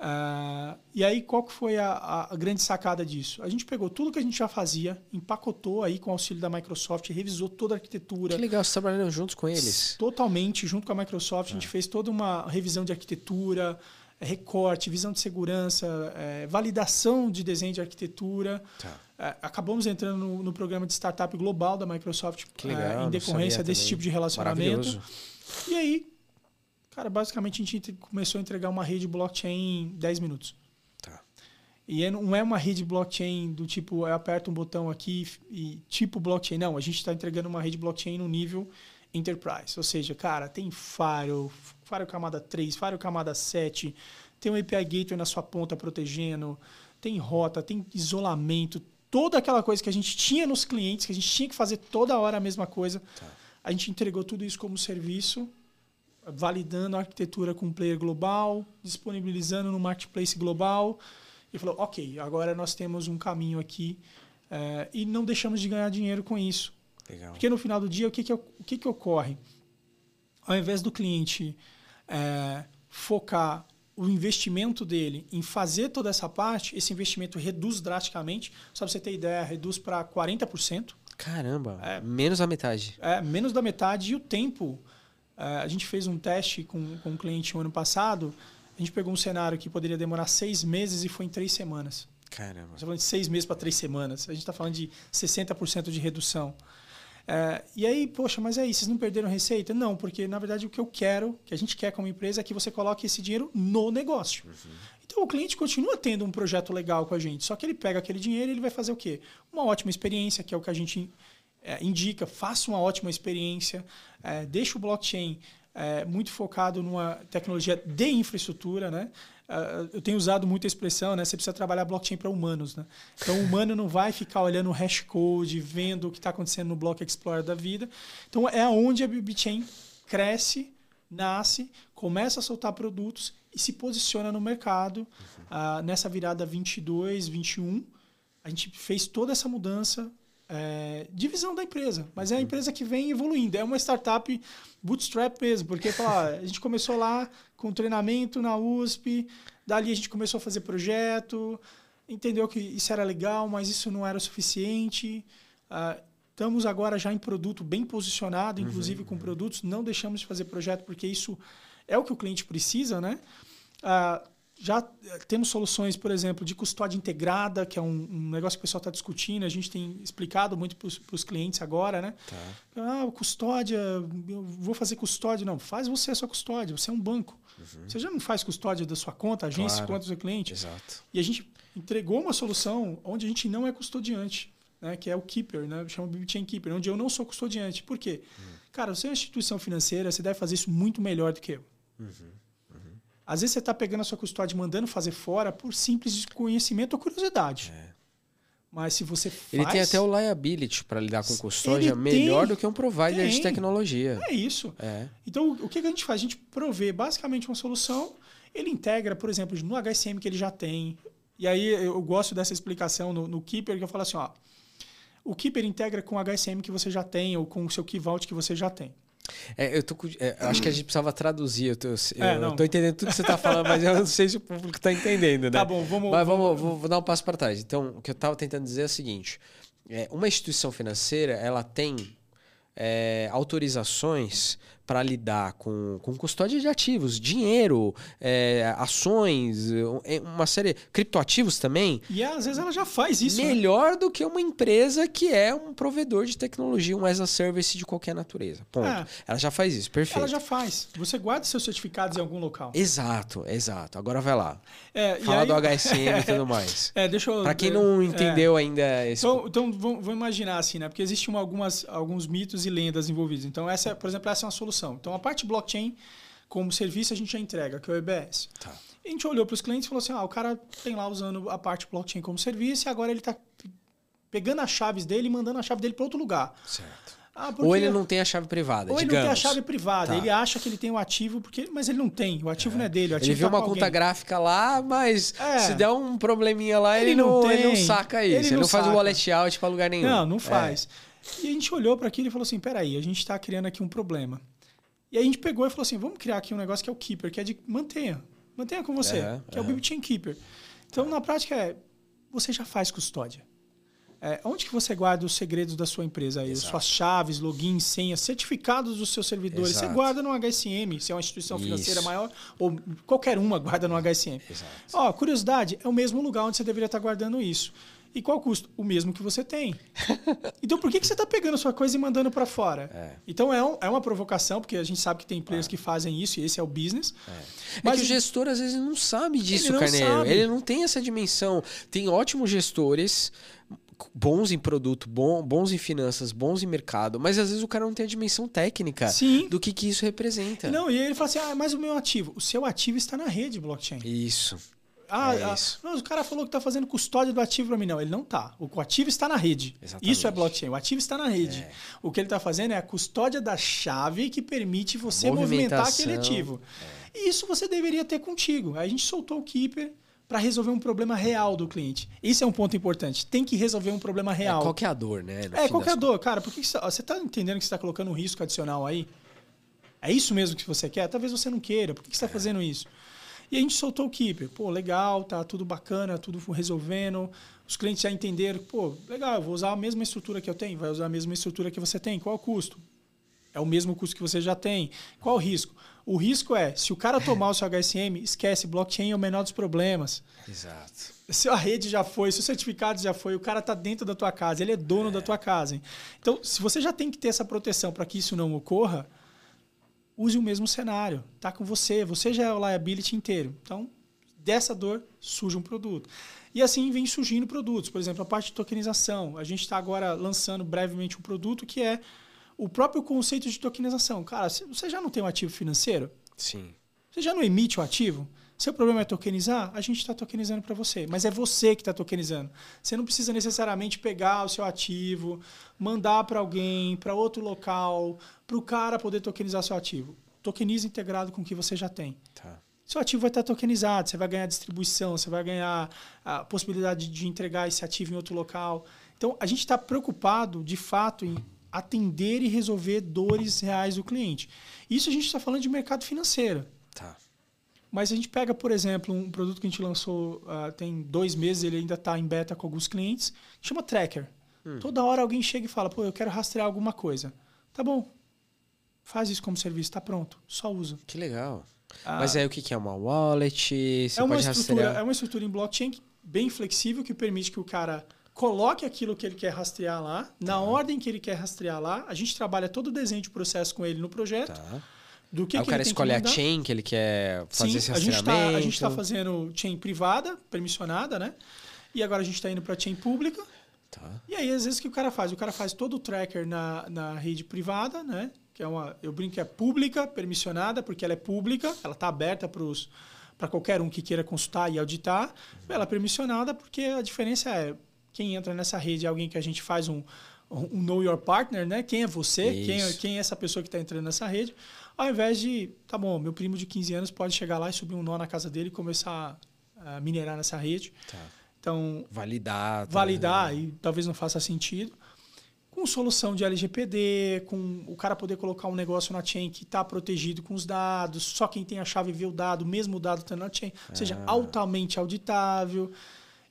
Uh, e aí, qual que foi a, a, grande sacada disso? A gente pegou tudo que a gente já fazia, empacotou aí com o auxílio da Microsoft, revisou toda a arquitetura. Que legal, você trabalhando juntos com eles. Totalmente, junto com a Microsoft, ah. a gente ah. fez toda uma revisão de arquitetura, recorte, visão de segurança, é, validação de desenho de arquitetura. Tá. É, acabamos entrando no, no, programa de startup global da Microsoft legal, é, em decorrência desse tipo de relacionamento. E aí, cara, basicamente a gente começou a entregar uma rede blockchain em 10 minutos. Tá. E é, não é uma rede blockchain do tipo, eu aperto um botão aqui e tipo blockchain. Não, a gente está entregando uma rede blockchain no nível enterprise. Ou seja, cara, tem Firewall, Firewall camada 3, Firewall camada 7, tem um API Gateway na sua ponta protegendo, tem rota, tem isolamento, toda aquela coisa que a gente tinha nos clientes, que a gente tinha que fazer toda hora a mesma coisa. Tá. A gente entregou tudo isso como serviço, validando a arquitetura com um player global, disponibilizando no marketplace global. E falou, ok, agora nós temos um caminho aqui é, e não deixamos de ganhar dinheiro com isso. Legal. Porque no final do dia, o que, que, o que, que ocorre? Ao invés do cliente é, focar o investimento dele em fazer toda essa parte, esse investimento reduz drasticamente. Só para você ter ideia, reduz para 40%. Caramba, é, menos da metade. É, menos da metade. E o tempo, é, a gente fez um teste com, com um cliente no ano passado, a gente pegou um cenário que poderia demorar seis meses e foi em três semanas. Caramba. Você está falando de seis meses para três semanas. A gente está falando de 60% de redução. É, e aí, poxa, mas aí, vocês não perderam receita? Não, porque na verdade o que eu quero, que a gente quer como empresa, é que você coloque esse dinheiro no negócio. Uhum. Então o cliente continua tendo um projeto legal com a gente, só que ele pega aquele dinheiro e ele vai fazer o quê? Uma ótima experiência, que é o que a gente é, indica, faça uma ótima experiência, é, deixa o blockchain é, muito focado numa tecnologia de infraestrutura, né? Uh, eu tenho usado muito a expressão, né? Você precisa trabalhar blockchain para humanos, né? Então, o humano não vai ficar olhando o hash code, vendo o que está acontecendo no Block Explorer da vida. Então, é onde a BitChain cresce nasce, começa a soltar produtos e se posiciona no mercado. Uh, nessa virada 22, 21, a gente fez toda essa mudança é, de visão da empresa. Mas é a uhum. empresa que vem evoluindo. É uma startup bootstrap mesmo, porque fala, a gente começou lá com treinamento na USP, dali a gente começou a fazer projeto, entendeu que isso era legal, mas isso não era o suficiente. Uh, estamos agora já em produto bem posicionado, uhum, inclusive uhum. com produtos. Não deixamos de fazer projeto porque isso é o que o cliente precisa, né? Uh, já temos soluções, por exemplo, de custódia integrada, que é um, um negócio que o pessoal está discutindo. A gente tem explicado muito para os clientes agora, né? Tá. Ah, custódia, eu vou fazer custódia. Não, faz você a sua custódia. Você é um banco. Uhum. Você já não faz custódia da sua conta, agência, claro. conta do seu cliente. Exato. E a gente entregou uma solução onde a gente não é custodiante, né? que é o Keeper, né? chama Chain Keeper, onde eu não sou custodiante. Por quê? Uhum. Cara, você é uma instituição financeira, você deve fazer isso muito melhor do que eu. Uhum. Às vezes você está pegando a sua custódia e mandando fazer fora por simples desconhecimento ou curiosidade. É. Mas se você faz... Ele tem até o liability para lidar com custódia melhor do que um provider tem. de tecnologia. É isso. É. Então, o que a gente faz? A gente provê basicamente uma solução, ele integra, por exemplo, no HSM que ele já tem. E aí eu gosto dessa explicação no, no Keeper, que eu falo assim, ó, o Keeper integra com o HSM que você já tem ou com o seu Key Vault que você já tem. É, eu tô, é, acho que a gente precisava traduzir. Eu tô, é, eu, tô entendendo tudo que você está falando, mas eu não sei se o público está entendendo, né? Tá bom, vamos. Mas vamos, vamos, vou dar um passo para trás. Então, o que eu estava tentando dizer é o seguinte: é, uma instituição financeira ela tem é, autorizações para lidar com, com custódia de ativos, dinheiro, é, ações, é, uma série. criptoativos também. E às vezes ela já faz isso. Né? Melhor né? do que uma empresa que é um provedor de tecnologia, um as a service de qualquer natureza. Ponto. É. Ela já faz isso, perfeito. Ela já faz. Você guarda seus certificados em algum local. Exato, exato. Agora vai lá. É, Fala aí... do HSM e tudo mais. É, deixa eu. Pra quem não é. entendeu ainda esse. Então, então vamos imaginar assim, né? Porque existem algumas, alguns mitos e lendas envolvidos. Então, essa, por exemplo, essa é uma solução solução. Então, a parte blockchain como serviço a gente já entrega, que é o EBS. Tá. A gente olhou para os clientes e falou assim: ah, o cara tem lá usando a parte blockchain como serviço e agora ele está pegando as chaves dele e mandando a chave dele para outro lugar. Certo. Ah, ou ele não tem a chave privada, Ou digamos. ele não tem a chave privada. Tá. Ele acha que ele tem o ativo, porque, mas ele não tem. O ativo é. não é dele. ele viu tá uma conta gráfica lá, mas é. se der um probleminha lá, ele, ele não, não ele não saca isso. Ele, ele não, não faz o wallet out para lugar nenhum. Não, não faz. É. E a gente olhou para aquilo e falou assim: peraí, a gente está criando aqui um problema. E aí a gente pegou e falou assim: vamos criar aqui um negócio que é o Keeper, que é de mantenha. Mantenha com você, é, que é, é o BibChain Keeper. Então, na prática, é, você já faz custódia. É, onde que você guarda os segredos da sua empresa aí? Suas chaves, logins, senhas, certificados dos seus servidores. Exato. Você guarda no HSM, se é uma instituição financeira Isso. maior, ou qualquer uma guarda no HSM. Exato. Ó, curiosidade, é o mesmo lugar onde você deveria estar guardando isso. E qual o custo? O mesmo que você tem. então por que, que você está pegando a sua coisa e mandando para fora? É. Então é, um, é uma provocação, porque a gente sabe que tem players é. que fazem isso e esse é o business. É. Mas é que o gestor às vezes não sabe disso, ele Carneiro. Ele não tem essa dimensão. Tem ótimos gestores bons em produto, bom, bons em finanças, bons em mercado, mas às vezes o cara não tem a dimensão técnica Sim. do que, que isso representa. Não, e ele fala assim: ah, mas o meu ativo. O seu ativo está na rede blockchain. Isso. Ah, é ah não, o cara falou que está fazendo custódia do ativo para mim. Não, ele não está. O ativo está na rede. Exatamente. Isso é blockchain. O ativo está na rede. É. O que ele está fazendo é a custódia da chave que permite você movimentar aquele ativo. É. E isso você deveria ter contigo. Aí a gente soltou o Keeper para resolver um problema real do cliente. Isso é um ponto importante. Tem que resolver um problema real. É qualquer dor, né? é, qualquer dor. Cara, por que você está entendendo que você está colocando um risco adicional aí? É isso mesmo que você quer? Talvez você não queira. Por que você está é. fazendo isso? E a gente soltou o Keeper. Pô, legal, tá tudo bacana, tudo resolvendo. Os clientes já entenderam, pô, legal, eu vou usar a mesma estrutura que eu tenho, vai usar a mesma estrutura que você tem. Qual o custo? É o mesmo custo que você já tem. Qual o risco? O risco é, se o cara tomar o seu HSM, esquece, blockchain é o menor dos problemas. Exato. Se a rede já foi, se o certificado já foi, o cara está dentro da tua casa, ele é dono é. da tua casa. Então, se você já tem que ter essa proteção para que isso não ocorra, use o mesmo cenário. Está com você, você já é o liability inteiro. Então, dessa dor surge um produto. E assim vem surgindo produtos. Por exemplo, a parte de tokenização. A gente está agora lançando brevemente um produto que é o próprio conceito de tokenização. Cara, você já não tem um ativo financeiro? Sim. Você já não emite o ativo? Seu problema é tokenizar? A gente está tokenizando para você. Mas é você que está tokenizando. Você não precisa necessariamente pegar o seu ativo, mandar para alguém, para outro local, para o cara poder tokenizar seu ativo. tokeniza integrado com o que você já tem. Tá. Seu ativo vai estar tokenizado, você vai ganhar distribuição, você vai ganhar a possibilidade de entregar esse ativo em outro local. Então, a gente está preocupado, de fato, em atender e resolver dores reais do cliente. Isso a gente está falando de mercado financeiro. Tá. Mas a gente pega, por exemplo, um produto que a gente lançou uh, tem dois meses, ele ainda está em beta com alguns clientes, chama Tracker. Hum. Toda hora alguém chega e fala, pô, eu quero rastrear alguma coisa. Tá bom. Faz isso como serviço, está pronto. Só usa. Que legal. Ah, Mas aí o que é uma wallet? Você é uma estrutura, rastrear... é uma estrutura em blockchain bem flexível que permite que o cara coloque aquilo que ele quer rastrear lá, tá. na ordem que ele quer rastrear lá. A gente trabalha todo o desenho de processo com ele no projeto. Tá. Do que, Aí que o cara escolhe a chain que ele quer fazer Sim, esse rastreamento. A gente está tá fazendo chain privada, permissionada, né? E agora a gente está indo para chain pública. Tá. E aí, às vezes, o que o cara faz? O cara faz todo o tracker na, na rede privada, né? Que é uma, eu brinco que é pública, permissionada, porque ela é pública, ela está aberta para qualquer um que queira consultar e auditar. Ela é permissionada porque a diferença é quem entra nessa rede é alguém que a gente faz um, um know your partner, né? Quem é você? Quem é, quem é essa pessoa que está entrando nessa rede? Ao invés de, tá bom, meu primo de 15 anos pode chegar lá e subir um nó na casa dele e começar a minerar nessa rede. Tá. Então, validar. Validar, e talvez não faça sentido. Com solução de LGPD, com o cara poder colocar um negócio na chain que está protegido com os dados, só quem tem a chave vê o dado, mesmo o dado está na chain, ou seja, ah. altamente auditável.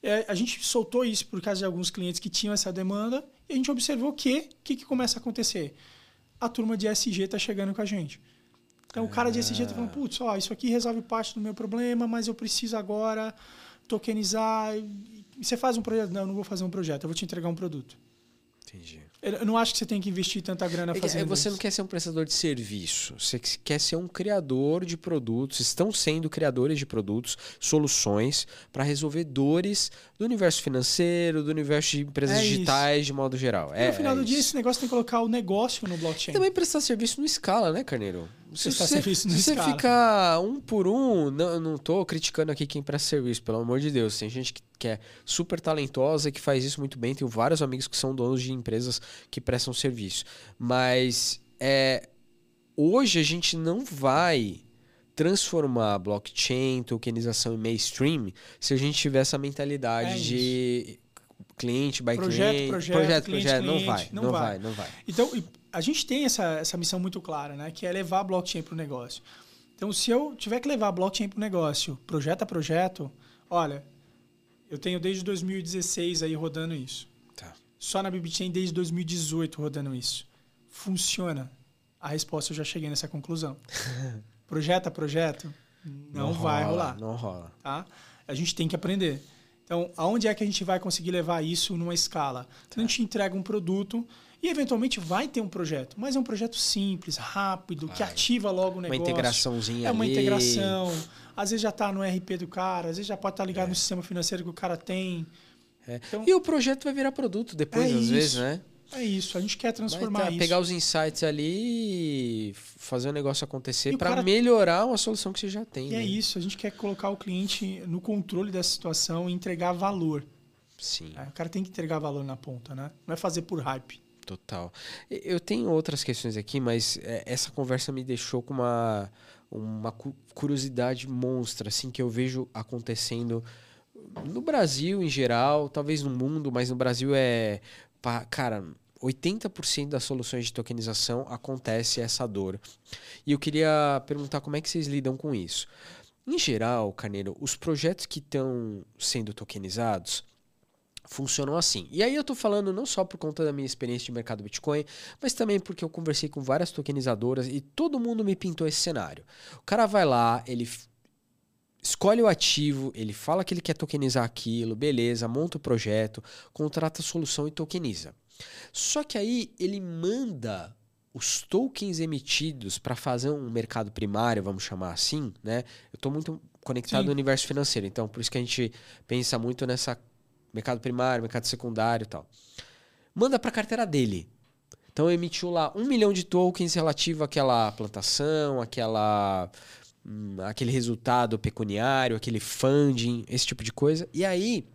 É, a gente soltou isso por causa de alguns clientes que tinham essa demanda e a gente observou que o que, que começa a acontecer? A turma de SG está chegando com a gente. Então, o cara de SG está falando, putz, ó, isso aqui resolve parte do meu problema, mas eu preciso agora tokenizar. E você faz um projeto? Não, eu não vou fazer um projeto, eu vou te entregar um produto. Entendi. Eu não acho que você tem que investir tanta grana fazendo Você isso. não quer ser um prestador de serviço, você quer ser um criador de produtos, estão sendo criadores de produtos, soluções para resolver dores do universo financeiro, do universo de empresas é digitais de modo geral. E é, no final é do dia, esse negócio tem que colocar o negócio no blockchain. E também prestar serviço no escala, né, Carneiro? Se você, serviço no você fica um por um, não, não tô criticando aqui quem presta serviço, pelo amor de Deus. Tem gente que, que é super talentosa e que faz isso muito bem. Tenho vários amigos que são donos de empresas que prestam serviço. Mas é, hoje a gente não vai transformar blockchain, tokenização em mainstream se a gente tiver essa mentalidade é de cliente by projeto, cliente, projeto, projeto, cliente, projeto, cliente, não vai, não, não vai. vai, não vai. Então, a gente tem essa, essa missão muito clara, né? Que é levar a blockchain para o negócio. Então, se eu tiver que levar a blockchain para o negócio, projeto a projeto, olha, eu tenho desde 2016 aí rodando isso. Tá. Só na BibChain desde 2018 rodando isso. Funciona. A resposta eu já cheguei nessa conclusão. projeto a projeto, não, não vai rola, rolar. Não rola. Tá? A gente tem que aprender. Então, aonde é que a gente vai conseguir levar isso numa escala? Tá. A gente entrega um produto e eventualmente vai ter um projeto, mas é um projeto simples, rápido, que ativa logo o negócio. Uma integraçãozinha É uma ali. integração. Às vezes já está no RP do cara, às vezes já pode estar tá ligado é. no sistema financeiro que o cara tem. É. Então, e o projeto vai virar produto depois, é às isso. vezes, né? É isso, a gente quer transformar tá, isso. Pegar os insights ali e fazer o negócio acontecer para cara... melhorar uma solução que você já tem. E é né? é isso, a gente quer colocar o cliente no controle dessa situação e entregar valor. Sim. É, o cara tem que entregar valor na ponta, né? Não é fazer por hype. Total. Eu tenho outras questões aqui, mas é, essa conversa me deixou com uma, uma curiosidade monstra, assim, que eu vejo acontecendo no Brasil em geral, talvez no mundo, mas no Brasil é. Cara, 80% das soluções de tokenização acontece essa dor. E eu queria perguntar como é que vocês lidam com isso. Em geral, Carneiro, os projetos que estão sendo tokenizados, funcionam assim. E aí eu tô falando não só por conta da minha experiência de mercado Bitcoin, mas também porque eu conversei com várias tokenizadoras e todo mundo me pintou esse cenário. O cara vai lá, ele escolhe o ativo, ele fala que ele quer tokenizar aquilo, beleza, monta o projeto, contrata a solução e tokeniza. Só que aí ele manda os tokens emitidos para fazer um mercado primário, vamos chamar assim, né? Eu estou muito conectado Sim. no universo financeiro, então por isso que a gente pensa muito nessa mercado primário, mercado secundário e tal. Manda para a carteira dele. Então emitiu lá um milhão de tokens relativo àquela plantação, àquela, hum, aquele resultado pecuniário, aquele funding, esse tipo de coisa. E aí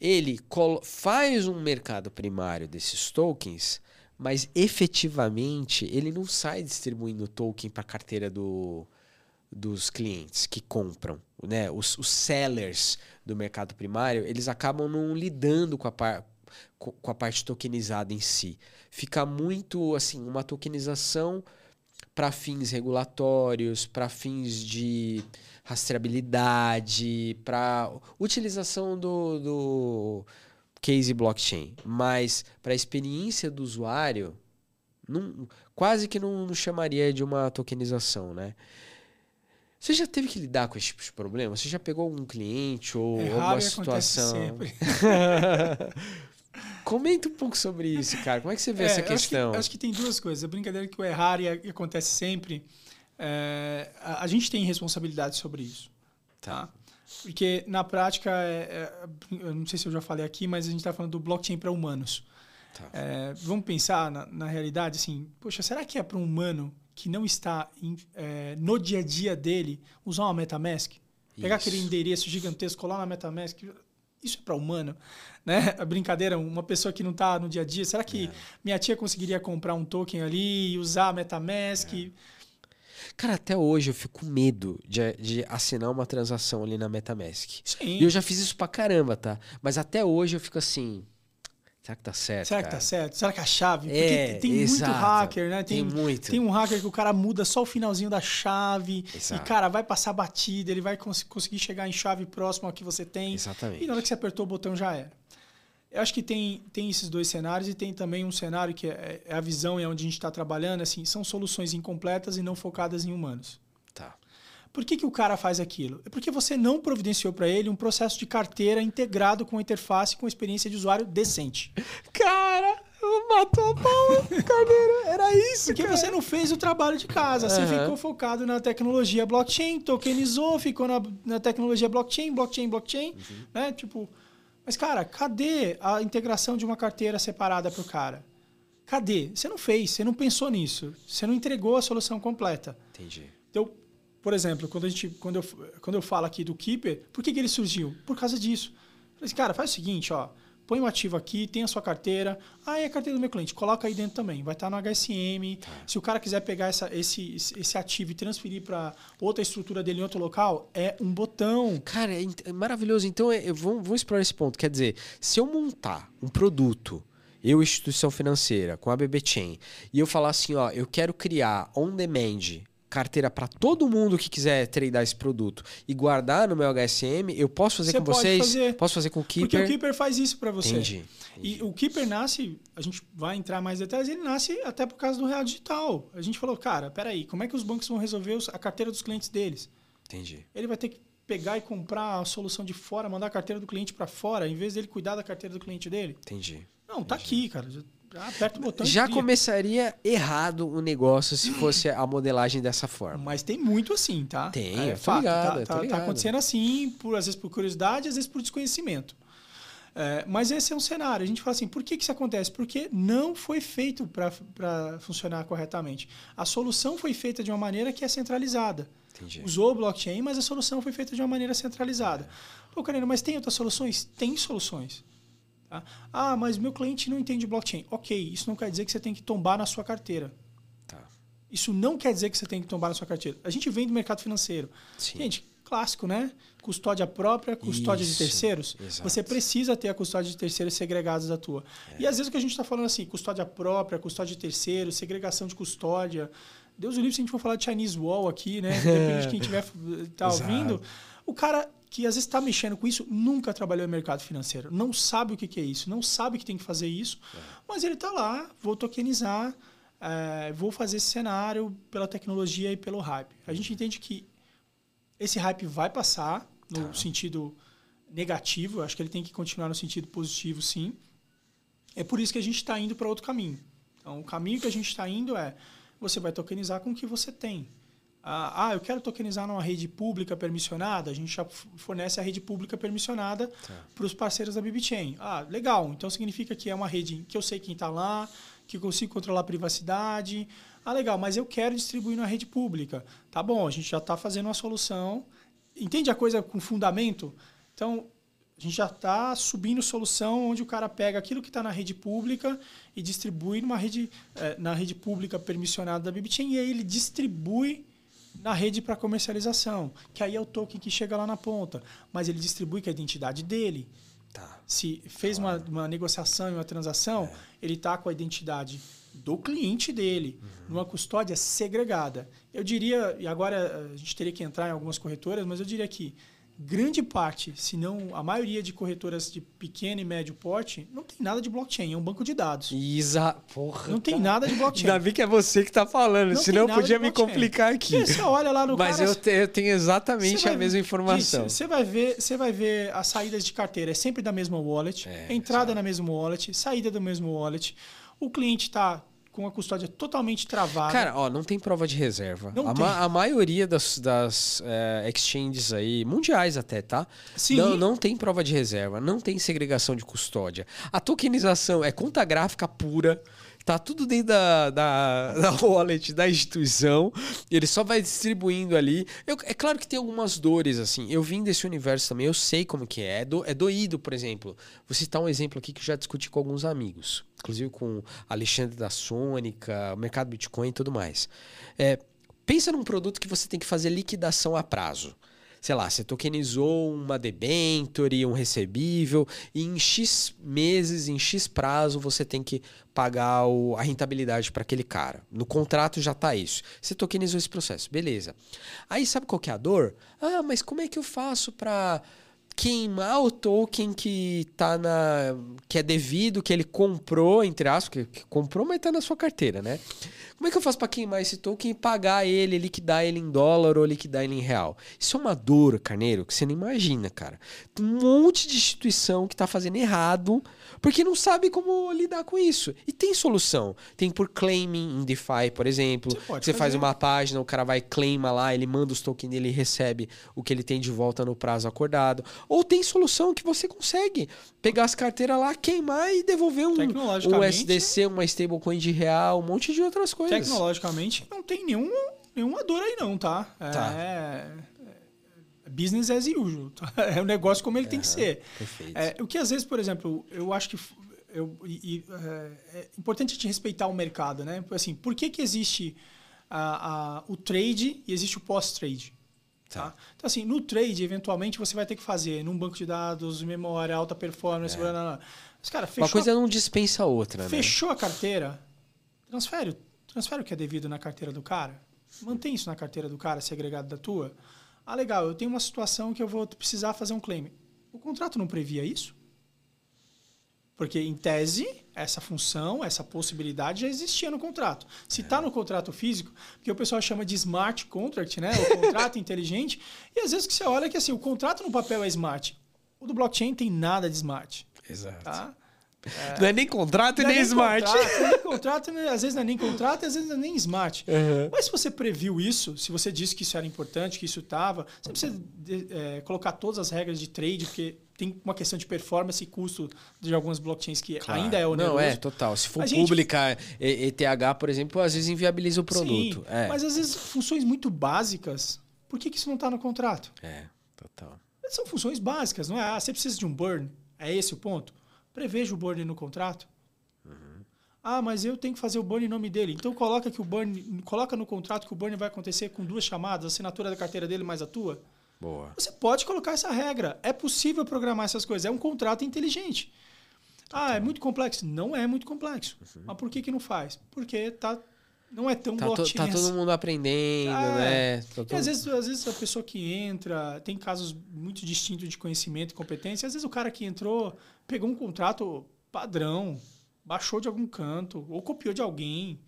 ele faz um mercado primário desses tokens, mas efetivamente ele não sai distribuindo token para a carteira do, dos clientes que compram. Né? Os, os, sellers do mercado primário, eles acabam não lidando com a, par, com a parte tokenizada em si. Fica muito assim, uma tokenização para fins regulatórios, para fins de rastreabilidade, para utilização do, do case blockchain, mas para a experiência do usuário, não, quase que não, não, chamaria de uma tokenização, né? Você já teve que lidar com esse tipo de problema? Você já pegou algum cliente ou é alguma situação? Comenta um pouco sobre isso, cara. Como é que você vê é, essa questão? Acho que, acho que, tem duas coisas. A brincadeira é que o errar e acontece sempre. É, a, a, gente tem responsabilidade sobre isso. Tá. tá? Porque na prática, é, é, eu não sei se eu já falei aqui, mas a gente está falando do blockchain para humanos. Tá. É, vamos pensar na, na, realidade assim, poxa, será que é para um humano que não está em, é, no dia a dia dele usar uma MetaMask? Pegar isso. aquele endereço gigantesco, colar na MetaMask, isso é para humano, né? A brincadeira, uma pessoa que não está no dia a dia, será que é. minha tia conseguiria comprar um token ali e usar a MetaMask? É. Cara, até hoje eu fico com medo de, de assinar uma transação ali na MetaMask. Sim. E eu já fiz isso pra caramba, tá? Mas até hoje eu fico assim. Será que tá certo? Será cara? que tá certo? Será que é a chave? Porque é, tem exato. muito hacker, né? Tem, tem, muito. Tem um hacker que o cara muda só o finalzinho da chave. Exato. E, cara, vai passar batida, ele vai cons conseguir chegar em chave próxima ao que você tem. Exatamente. E na hora que você apertou o botão já era. Eu acho que tem, tem esses dois cenários e tem também um cenário que é, é a visão e é onde a gente está trabalhando, assim, são soluções incompletas e não focadas em humanos. Por que, que o cara faz aquilo? É porque você não providenciou para ele um processo de carteira integrado com interface com experiência de usuário decente. Cara, matou a pau, carteira. Era isso. Porque cara. você não fez o trabalho de casa. Você uhum. ficou focado na tecnologia blockchain, tokenizou, ficou na, na tecnologia blockchain, blockchain, blockchain. Uhum. Né? Tipo, mas, cara, cadê a integração de uma carteira separada para o cara? Cadê? Você não fez, você não pensou nisso. Você não entregou a solução completa. Entendi. Então, por exemplo, quando, a gente, quando, eu, quando eu falo aqui do Keeper, por que, que ele surgiu? Por causa disso. Eu falei assim, cara, faz o seguinte, ó põe um ativo aqui, tem a sua carteira. Ah, é a carteira do meu cliente, coloca aí dentro também. Vai estar no HSM. Tá. Se o cara quiser pegar essa, esse, esse ativo e transferir para outra estrutura dele em outro local, é um botão. Cara, é, é maravilhoso. Então, é, vamos, vamos explorar esse ponto. Quer dizer, se eu montar um produto eu, instituição financeira, com a BB Chain, e eu falar assim, ó, eu quero criar on demand carteira para todo mundo que quiser tradear esse produto e guardar no meu HSM, eu posso fazer você com vocês? Fazer. Posso fazer com o Keeper? Porque o Keeper faz isso para você. Entendi, entendi. E o Keeper nasce, a gente vai entrar mais detalhes, ele nasce até por causa do real digital. A gente falou, cara, peraí, como é que os bancos vão resolver a carteira dos clientes deles? Entendi. Ele vai ter que pegar e comprar a solução de fora, mandar a carteira do cliente para fora, em vez dele cuidar da carteira do cliente dele? Entendi. Não, tá aqui, cara. Já aperta o botão Já começaria errado o negócio se fosse a modelagem dessa forma. Mas tem muito assim, tá? Tem, é, fato, ligado, tá, tá, ligado. tá, acontecendo assim, por, às vezes por curiosidade, às vezes por desconhecimento. É, mas esse é um cenário. A gente fala assim, por que, que isso acontece? Porque não foi feito para funcionar corretamente. A solução foi feita de uma maneira que é centralizada. Entendi. Usou o blockchain, mas a solução foi feita de uma maneira centralizada. Pô, Karina, mas tem outras soluções? Tem soluções. Tá? Ah, mas meu cliente não entende blockchain. Ok, isso não quer dizer que você tem que tombar na sua carteira. Tá. Isso não quer dizer que você tem que tombar na sua carteira. A gente vem do mercado financeiro. Sim. Gente, clássico, né? Custódia própria, custódia isso, de terceiros. Exato. Você precisa ter a custódia de terceiros segregados da tua. É. E às vezes o que a gente está falando assim, custódia própria, custódia de terceiros, segregação de custódia. Deus o livre se a gente for falar de Chinese Wall aqui, né? Depende de quem estiver tá ouvindo. O cara que às vezes está mexendo com isso, nunca trabalhou em mercado financeiro, não sabe o que, que é isso, não sabe que tem que fazer isso, é. mas ele está lá, vou tokenizar, é, vou fazer esse cenário pela tecnologia e pelo hype. A gente entende que esse hype vai passar no tá. sentido negativo, acho que ele tem que continuar no sentido positivo, sim. É por isso que a gente está indo para outro caminho. Então, o caminho que a gente está indo é você vai tokenizar com o que você tem. Ah, ah, eu quero tokenizar numa rede pública permissionada, a gente já fornece a rede pública permissionada tá. para os parceiros da BibChain. Ah, legal. Então significa que é uma rede que eu sei quem está lá, que eu consigo controlar a privacidade. Ah, legal, mas eu quero distribuir na rede pública. Tá bom, a gente já está fazendo uma solução. Entende a coisa com fundamento? Então, A gente já está subindo solução onde o cara pega aquilo que está na rede pública e distribui numa rede, eh, na rede pública permissionada da BibChain e aí ele distribui na rede para comercialização, que aí é o token que chega lá na ponta, mas ele distribui com a identidade dele. Tá. Se fez uma, uma negociação e uma transação, ele está com a identidade do cliente dele, numa custódia segregada. Eu diria, e agora a gente teria que entrar em algumas corretoras, mas eu diria que grande parte, se não a maioria de corretoras de pequeno e médio porte, não tem nada de blockchain, é um banco de dados. Isa, porra. Não tem nada de blockchain. Ainda bem que é você que tá falando, Não senão nada podia me complicar aqui. Porque você olha lá no Mas cara, eu, te- eu tenho exatamente a mesma informação. Isso, Você vai ver, você vai ver as saídas de carteira é sempre da mesma wallet, É, entrada na mesma wallet, saída do mesmo wallet. O cliente está com a custódia totalmente travada. Cara, ó, não tem prova de reserva. Não a, tem. ma- a maioria das, das é, exchanges aí, mundiais até, tá? Sim. Não, não tem prova de reserva, não tem segregação de custódia. A tokenização é conta gráfica pura. Tá tudo dentro da, da, da wallet da instituição. Ele só vai distribuindo ali. Eu- é claro que tem algumas dores, assim. Eu vim desse universo também, eu sei como que é. É, do- é doído, por exemplo. Vou citar um exemplo aqui que eu já discuti com alguns amigos. Inclusive com Alexandre da Sônica, o mercado Bitcoin e tudo mais. É, pensa num produto que você tem que fazer liquidação a prazo. Sei lá, você tokenizou uma debenture, um recebível, e em X meses, em X prazo, você tem que pagar o- a rentabilidade para aquele cara. No contrato já tá isso. Você tokenizou esse processo, beleza. Aí sabe qual que é a dor? Ah, mas como é que eu faço para queimar o token que tá na que é devido, que ele comprou, entre aspas, que, que comprou, mas tá na sua carteira, né? Como é que eu faço para queimar esse token e pagar ele, liquidar ele em dólar ou liquidar ele em real? Isso é uma dor, Carneiro, que você não imagina, cara. Tem um monte de instituição que tá fazendo errado porque não sabe como lidar com isso. E tem solução. Tem por claiming em DeFi, por exemplo. Você Você faz uma página, o cara vai claima lá, ele manda os tokens dele e recebe o que ele tem de volta no prazo acordado. Ou tem solução que você consegue pegar as carteiras lá, queimar e devolver um, um USDC, uma stablecoin de real, um monte de outras coisas. Tecnologicamente, não tem nenhum, nenhuma dor aí não, tá? Tá. é business as usual. É um negócio como ele tem que ser. Perfeito. É, o que às vezes, por exemplo, eu acho que eu, e- é, é importante a gente respeitar o mercado, né? Assim, por que, que existe a- a- o trade e existe o pós-trade? Tá. Tá? Então, assim, no trade, eventualmente, você vai ter que fazer num banco de dados, memória, alta performance, blá, blá, blá. Mas, cara, fechou, É. Uma coisa não dispensa a outra, né? fechou a carteira, transfere, transfere o que é devido na carteira do cara. Mantém isso na carteira do cara, segregado da tua. Ah, legal, eu tenho uma situação que eu vou precisar fazer um claim. O contrato não previa isso? Porque, em tese, essa função, essa possibilidade já existia no contrato. Se está no contrato físico, porque o pessoal chama de smart contract, né? O contrato inteligente, e às vezes que você olha é que assim, o contrato no papel é smart. O do blockchain tem nada de smart. Exato. Tá? Não é nem contrato e é nem smart. Contrato, nem contrato, né? às vezes não é nem contrato, às vezes não é nem smart. Uhum. Mas se você previu isso, se você disse que isso era importante, que isso estava, você precisa é, colocar todas as regras de trade, porque tem uma questão de performance e custo de algumas blockchains que Claro. ainda é oneroso. Não, é, total. Se for gente- publicar E- ETH, por exemplo, às vezes inviabiliza o produto. Sim, é. mas às vezes funções muito básicas, por que, que isso não está no contrato? É, total. São funções básicas, não é? Ah, você precisa de um burn, é esse o ponto? Preveja o burn no contrato. Ah, mas eu tenho que fazer o burn em nome dele. Então coloca que o burn, coloca no contrato que o burn vai acontecer com duas chamadas, a assinatura da carteira dele mais a tua. Boa. Você pode colocar essa regra. É possível programar essas coisas. É um contrato inteligente. Ah, é muito complexo. Não é muito complexo. Mas por que, que não faz? Porque tá, não é tão Tá, to- tá todo assim. mundo aprendendo, Ah, né? Tá E todo- às vezes, às vezes a pessoa que entra tem casos muito distintos de conhecimento e competência. Às vezes o cara que entrou pegou um contrato padrão, baixou de algum canto ou copiou de alguém.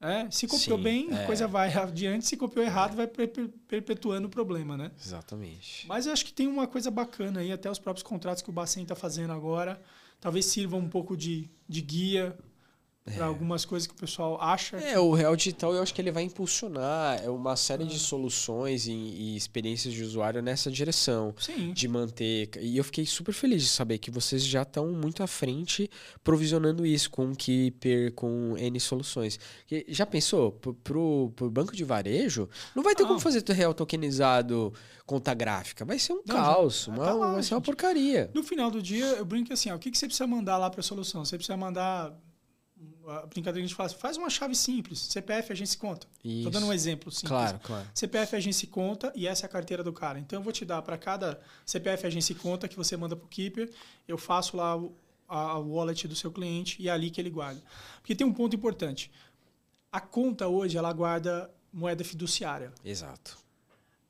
né? Se copiou Sim, bem, é. a coisa vai adiante. Se copiou errado, vai perpe- perpetuando o problema, né? Exatamente. Mas eu acho que tem uma coisa bacana aí, até os próprios contratos que o Bacen está fazendo agora, talvez sirvam um pouco de, de guia para algumas coisas que o pessoal acha. É, o Real Digital eu acho que ele vai impulsionar é uma série de soluções e, e experiências de usuário nessa direção. Sim. De manter. E eu fiquei super feliz de saber que vocês já estão muito à frente provisionando isso com o Keeper, com N soluções. Que, já pensou? Pro, pro, pro banco de varejo, não vai ter Não. como fazer real tokenizado conta gráfica. Vai ser um Não, caos. já- uma- tá lá, vai ser uma gente. porcaria. No final do dia, eu brinco assim, ó, o que, que você precisa mandar lá para a solução? Você precisa mandar a brincadeira que a gente faz, faz uma chave simples, CPF, agência e conta. Tô dando um exemplo simples. Claro, claro. CPF, agência e conta, e essa é a carteira do cara. Então eu vou te dar para cada CPF, agência e conta que você manda para o Keeper, eu faço lá o- a, wallet do seu cliente e é ali que ele guarda. Porque tem um ponto importante. A conta hoje, ela guarda moeda fiduciária. Exato.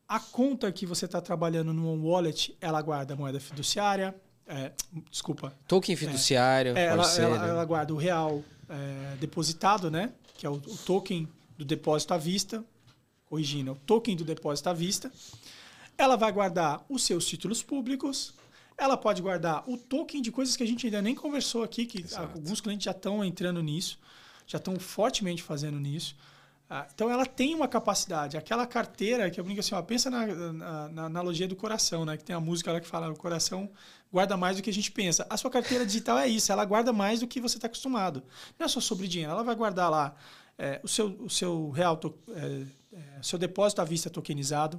A conta que você está trabalhando no One Wallet, ela guarda moeda fiduciária, é, desculpa, Token fiduciário, é, ela, ser, ela- né? ela guarda o real é, depositado, né? Que é o, o token do depósito à vista. Corrigindo, é o token do depósito à vista. Ela vai guardar os seus títulos públicos. Ela pode guardar o token de coisas que a gente ainda nem conversou aqui, que Exato. alguns clientes já estão entrando nisso, já estão fortemente fazendo nisso. Ah, então ela tem uma capacidade. Aquela carteira que eu brinco assim, ó, pensa na, na- na analogia do coração, né? Que tem a música lá que fala o coração guarda mais do que a gente pensa. A sua carteira digital é isso, ela guarda mais do que você está acostumado. Não é só sobre dinheiro, ela vai guardar lá é, o, seu, o seu real, to- é, é, seu depósito à vista tokenizado.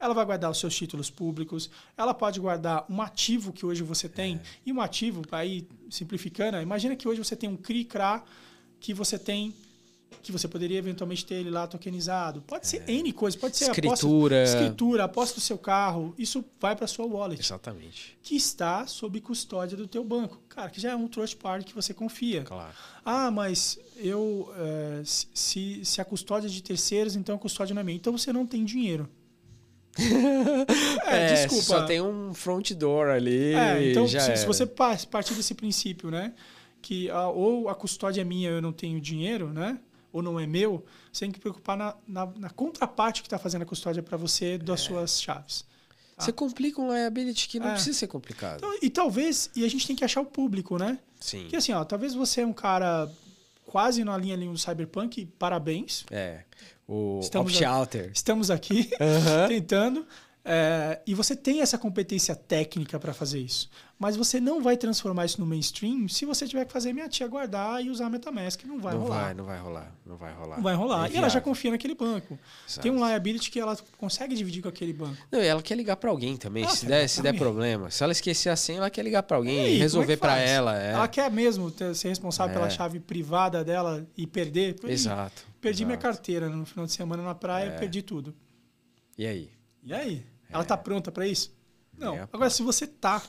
Ela vai guardar os seus títulos públicos. Ela pode guardar um ativo que hoje você tem. E um ativo, aí simplificando, imagina que hoje você tem um CRI, CRA, que você tem que você poderia eventualmente ter ele lá tokenizado. Pode ser N coisas, pode ser Escritura. aposta, escritura, aposta do seu carro. Isso vai para sua wallet, Exatamente. que está sob custódia do teu banco. Cara, que já é um trust party que você confia. Claro. Ah, mas eu eh, se- se, a custódia é de terceiros, então a custódia não é minha. Então você não tem dinheiro. É, desculpa. Só tem um front door ali. É, então, se, era. você pa- partir desse princípio, né? Que ah, ou a custódia é minha eu não tenho dinheiro, né? Ou não é meu, você tem que preocupar na, na, na contraparte que está fazendo a custódia para você das suas chaves. Você complica um liability que não É. precisa ser complicado. Então, e talvez, e a gente tem que achar o público, né? Sim. Porque assim, ó, talvez você é um cara quase na linha ali do cyberpunk, parabéns. É. O Estamos opt-outer. Estamos aqui Aham. tentando. É, e você tem essa competência técnica para fazer isso. Mas você não vai transformar isso no mainstream se você tiver que fazer minha tia guardar e usar Metamask. Não vai Não rolar. vai, não vai rolar. Não vai rolar. Não vai rolar. É e ela já confia naquele banco. Exato. Tem um liability que ela consegue dividir com aquele banco. Não, e ela quer ligar pra alguém também, Ela se der, se der alguém. problema. Se ela esquecer a senha, ela quer ligar pra alguém E aí, é resolver pra faz? ela. É. Ela quer mesmo ter- ser responsável É. pela chave privada dela e perder. Exato. Perdi minha exato. carteira no final de semana na praia, É. perdi tudo. E aí? E aí? Ela tá pronta para isso? Não. Agora, se você tá,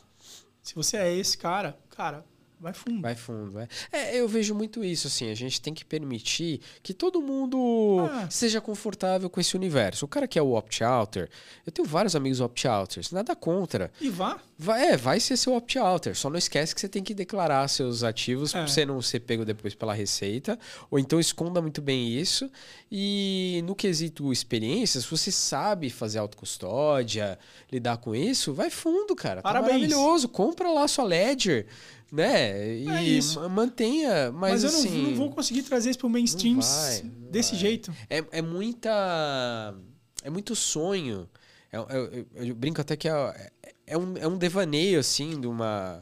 se você é esse cara, cara, vai fundo. Vai fundo, é. É, eu vejo muito isso, assim. A gente tem que permitir que todo mundo Ah. seja confortável com esse universo. O cara que é o opt-outer, eu tenho vários amigos opt-outers, nada contra. E vá. Vai, é, vai ser seu opt-outer. Só não esquece que você tem que declarar seus ativos É. pra você não ser pego depois pela receita. Ou então esconda muito bem isso. E no quesito experiências, se você sabe fazer autocustódia, lidar com isso, vai fundo, cara. Tá Parabéns. maravilhoso. Compra lá sua Ledger, né? E É isso. ma- mantenha. Mas, Mas, eu não, assim, não vou conseguir trazer isso pro mainstream não não desse vai. jeito. é, é muita. É muito sonho. É- é- eu, eu brinco até que é, é, um, é um devaneio, assim, de uma,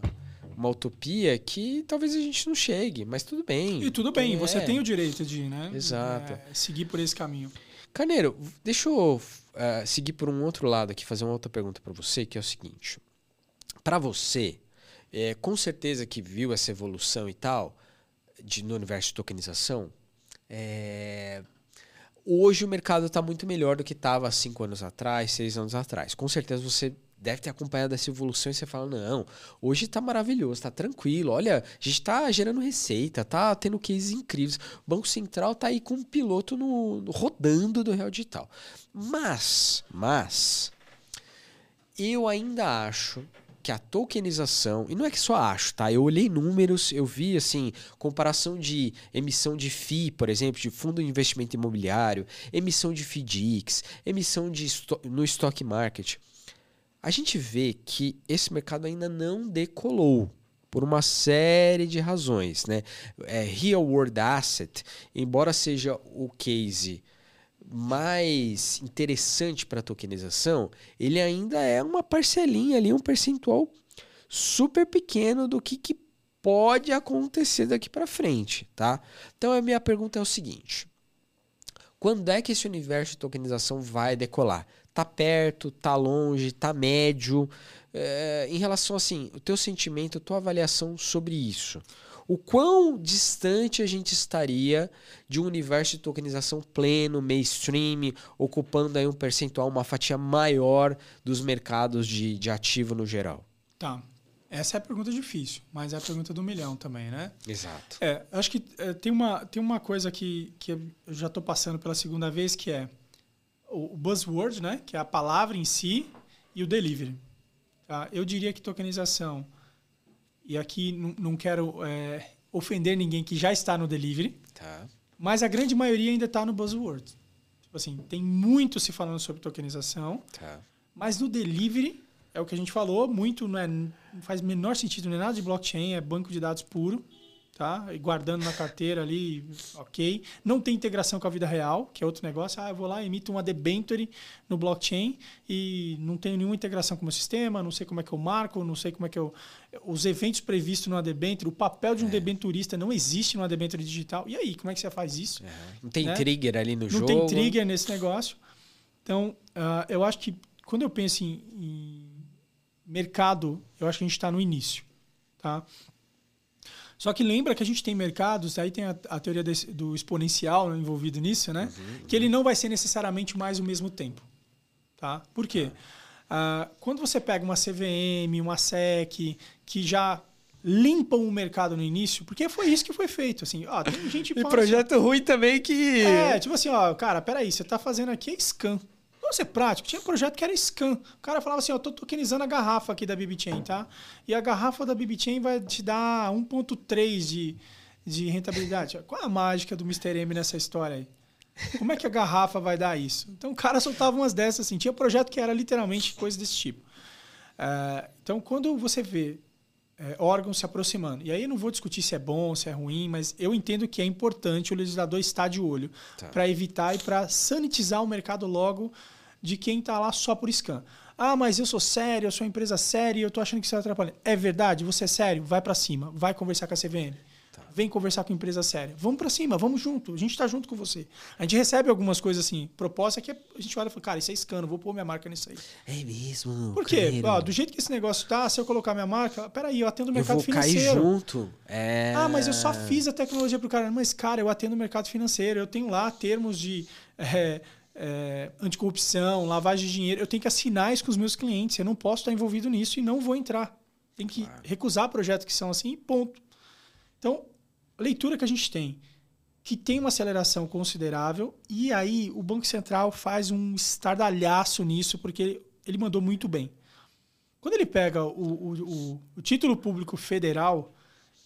uma utopia que talvez a gente não chegue, mas tudo bem. E tudo bem, É. você tem o direito de né, Exato. é, seguir por esse caminho. Carneiro, deixa eu eh, seguir por um outro lado aqui, fazer uma outra pergunta para você, que é o seguinte. Para você, eh, com certeza que viu essa evolução e tal, de, no universo de tokenização, eh, hoje o mercado está muito melhor do que estava há cinco anos atrás, seis anos atrás. Com certeza você deve ter acompanhado essa evolução e você fala, não, hoje está maravilhoso, está tranquilo, olha, a gente está gerando receita, tá tendo cases incríveis. O Banco Central está aí com um piloto no, no- rodando do Real Digital. Mas, mas, eu ainda acho que a tokenização, e não é que só acho, tá? Eu olhei números, eu vi assim, comparação de emissão de FII, por exemplo, de fundo de investimento imobiliário, emissão de FDICs, emissão de no stock market. A gente vê que esse mercado ainda não decolou. por uma série de razões. Né? É, Real World Asset, embora seja o case mais interessante para a tokenização, ele ainda é uma parcelinha ali, um percentual super pequeno do que, que pode acontecer daqui para frente, tá? Então a minha pergunta é o seguinte: quando é que esse universo de tokenização vai decolar? Tá perto, tá longe, tá médio? É, em relação assim, o teu sentimento, a tua avaliação sobre isso. O quão distante a gente estaria de um universo de tokenização pleno, mainstream, ocupando aí um percentual, uma fatia maior dos mercados de, de ativo no geral? Tá. Essa é a pergunta difícil, mas é a pergunta do milhão também, né? Exato. É, acho que é, tem, uma, tem uma coisa que, que eu já estou passando pela segunda vez, que é o, o buzzword, né? Que é a palavra em si e o delivery. Tá? Eu diria que tokenização, e aqui não quero é, ofender ninguém que já está no delivery, tá. mas a grande maioria ainda está no buzzword. Tipo assim, tem muito se falando sobre tokenização, tá. mas no delivery é o que a gente falou, muito não, é, não faz menor sentido, não é nada de blockchain, é banco de dados puro, tá? E guardando na carteira ali, ok. Não tem integração com a vida real, que é outro negócio. Ah, eu vou lá, emito uma debenture no blockchain e não tenho nenhuma integração com o meu sistema, não sei como é que eu marco, não sei como é que eu... Os eventos previstos numa debenture, o papel de um é. debenturista não existe numa debenture digital. E aí, como é que você faz isso? É. Não tem né? trigger ali no não jogo. Não tem trigger nesse negócio. Então, uh, eu acho que quando eu penso em, em mercado, eu acho que a gente está no início. Tá? Só que lembra que a gente tem mercados, aí tem a, a teoria desse, do exponencial envolvido nisso, né? Uhum, uhum. Que ele não vai ser necessariamente mais o mesmo tempo. Tá? Por quê? Ah, quando você pega uma CVM, uma SEC, que já limpam o mercado no início, porque foi isso que foi feito. Assim, ó, tem gente e projeto assim, ruim também que. É, tipo assim, ó, cara, peraí, você está fazendo aqui scan. Vamos ser prático. Tinha um projeto que era scan. O cara falava assim, ó, tô tokenizando a garrafa aqui da BBChain, tá? E a garrafa da BBChain vai te dar 1.3 de, de rentabilidade. Qual é a mágica do Mr. M nessa história aí? Como é que a garrafa vai dar isso? Então o cara soltava umas dessas assim. Tinha um projeto que era literalmente coisa desse tipo. Uh, então quando você vê é, órgãos se aproximando. E aí eu não vou discutir se é bom, se é ruim, mas eu entendo que é importante o legislador estar de olho tá. para evitar e para sanitizar o mercado logo de quem está lá só por scan. Ah, mas eu sou sério, eu sou uma empresa séria e eu estou achando que você está atrapalhando. É verdade? Você é sério? Vai para cima, vai conversar com a CVM vem conversar com empresa séria. Vamos para cima, vamos junto. A gente está junto com você. A gente recebe algumas coisas assim, proposta que a gente olha e fala, cara, isso é escano, vou pôr minha marca nisso aí. É mesmo. Por quê? Ó, do jeito que esse negócio tá, se eu colocar minha marca, peraí, eu atendo o mercado eu vou financeiro. Cair junto. É... Ah, mas eu só fiz a tecnologia para o cara. Mas, cara, eu atendo o mercado financeiro, eu tenho lá termos de. É, é, anticorrupção, lavagem de dinheiro, eu tenho que assinar isso com os meus clientes. Eu não posso estar envolvido nisso e não vou entrar. Tem que recusar projetos que são assim, ponto. Então, leitura que a gente tem, que tem uma aceleração considerável, e aí o Banco Central faz um estardalhaço nisso, porque ele, ele mandou muito bem. Quando ele pega o, o, o, o título público federal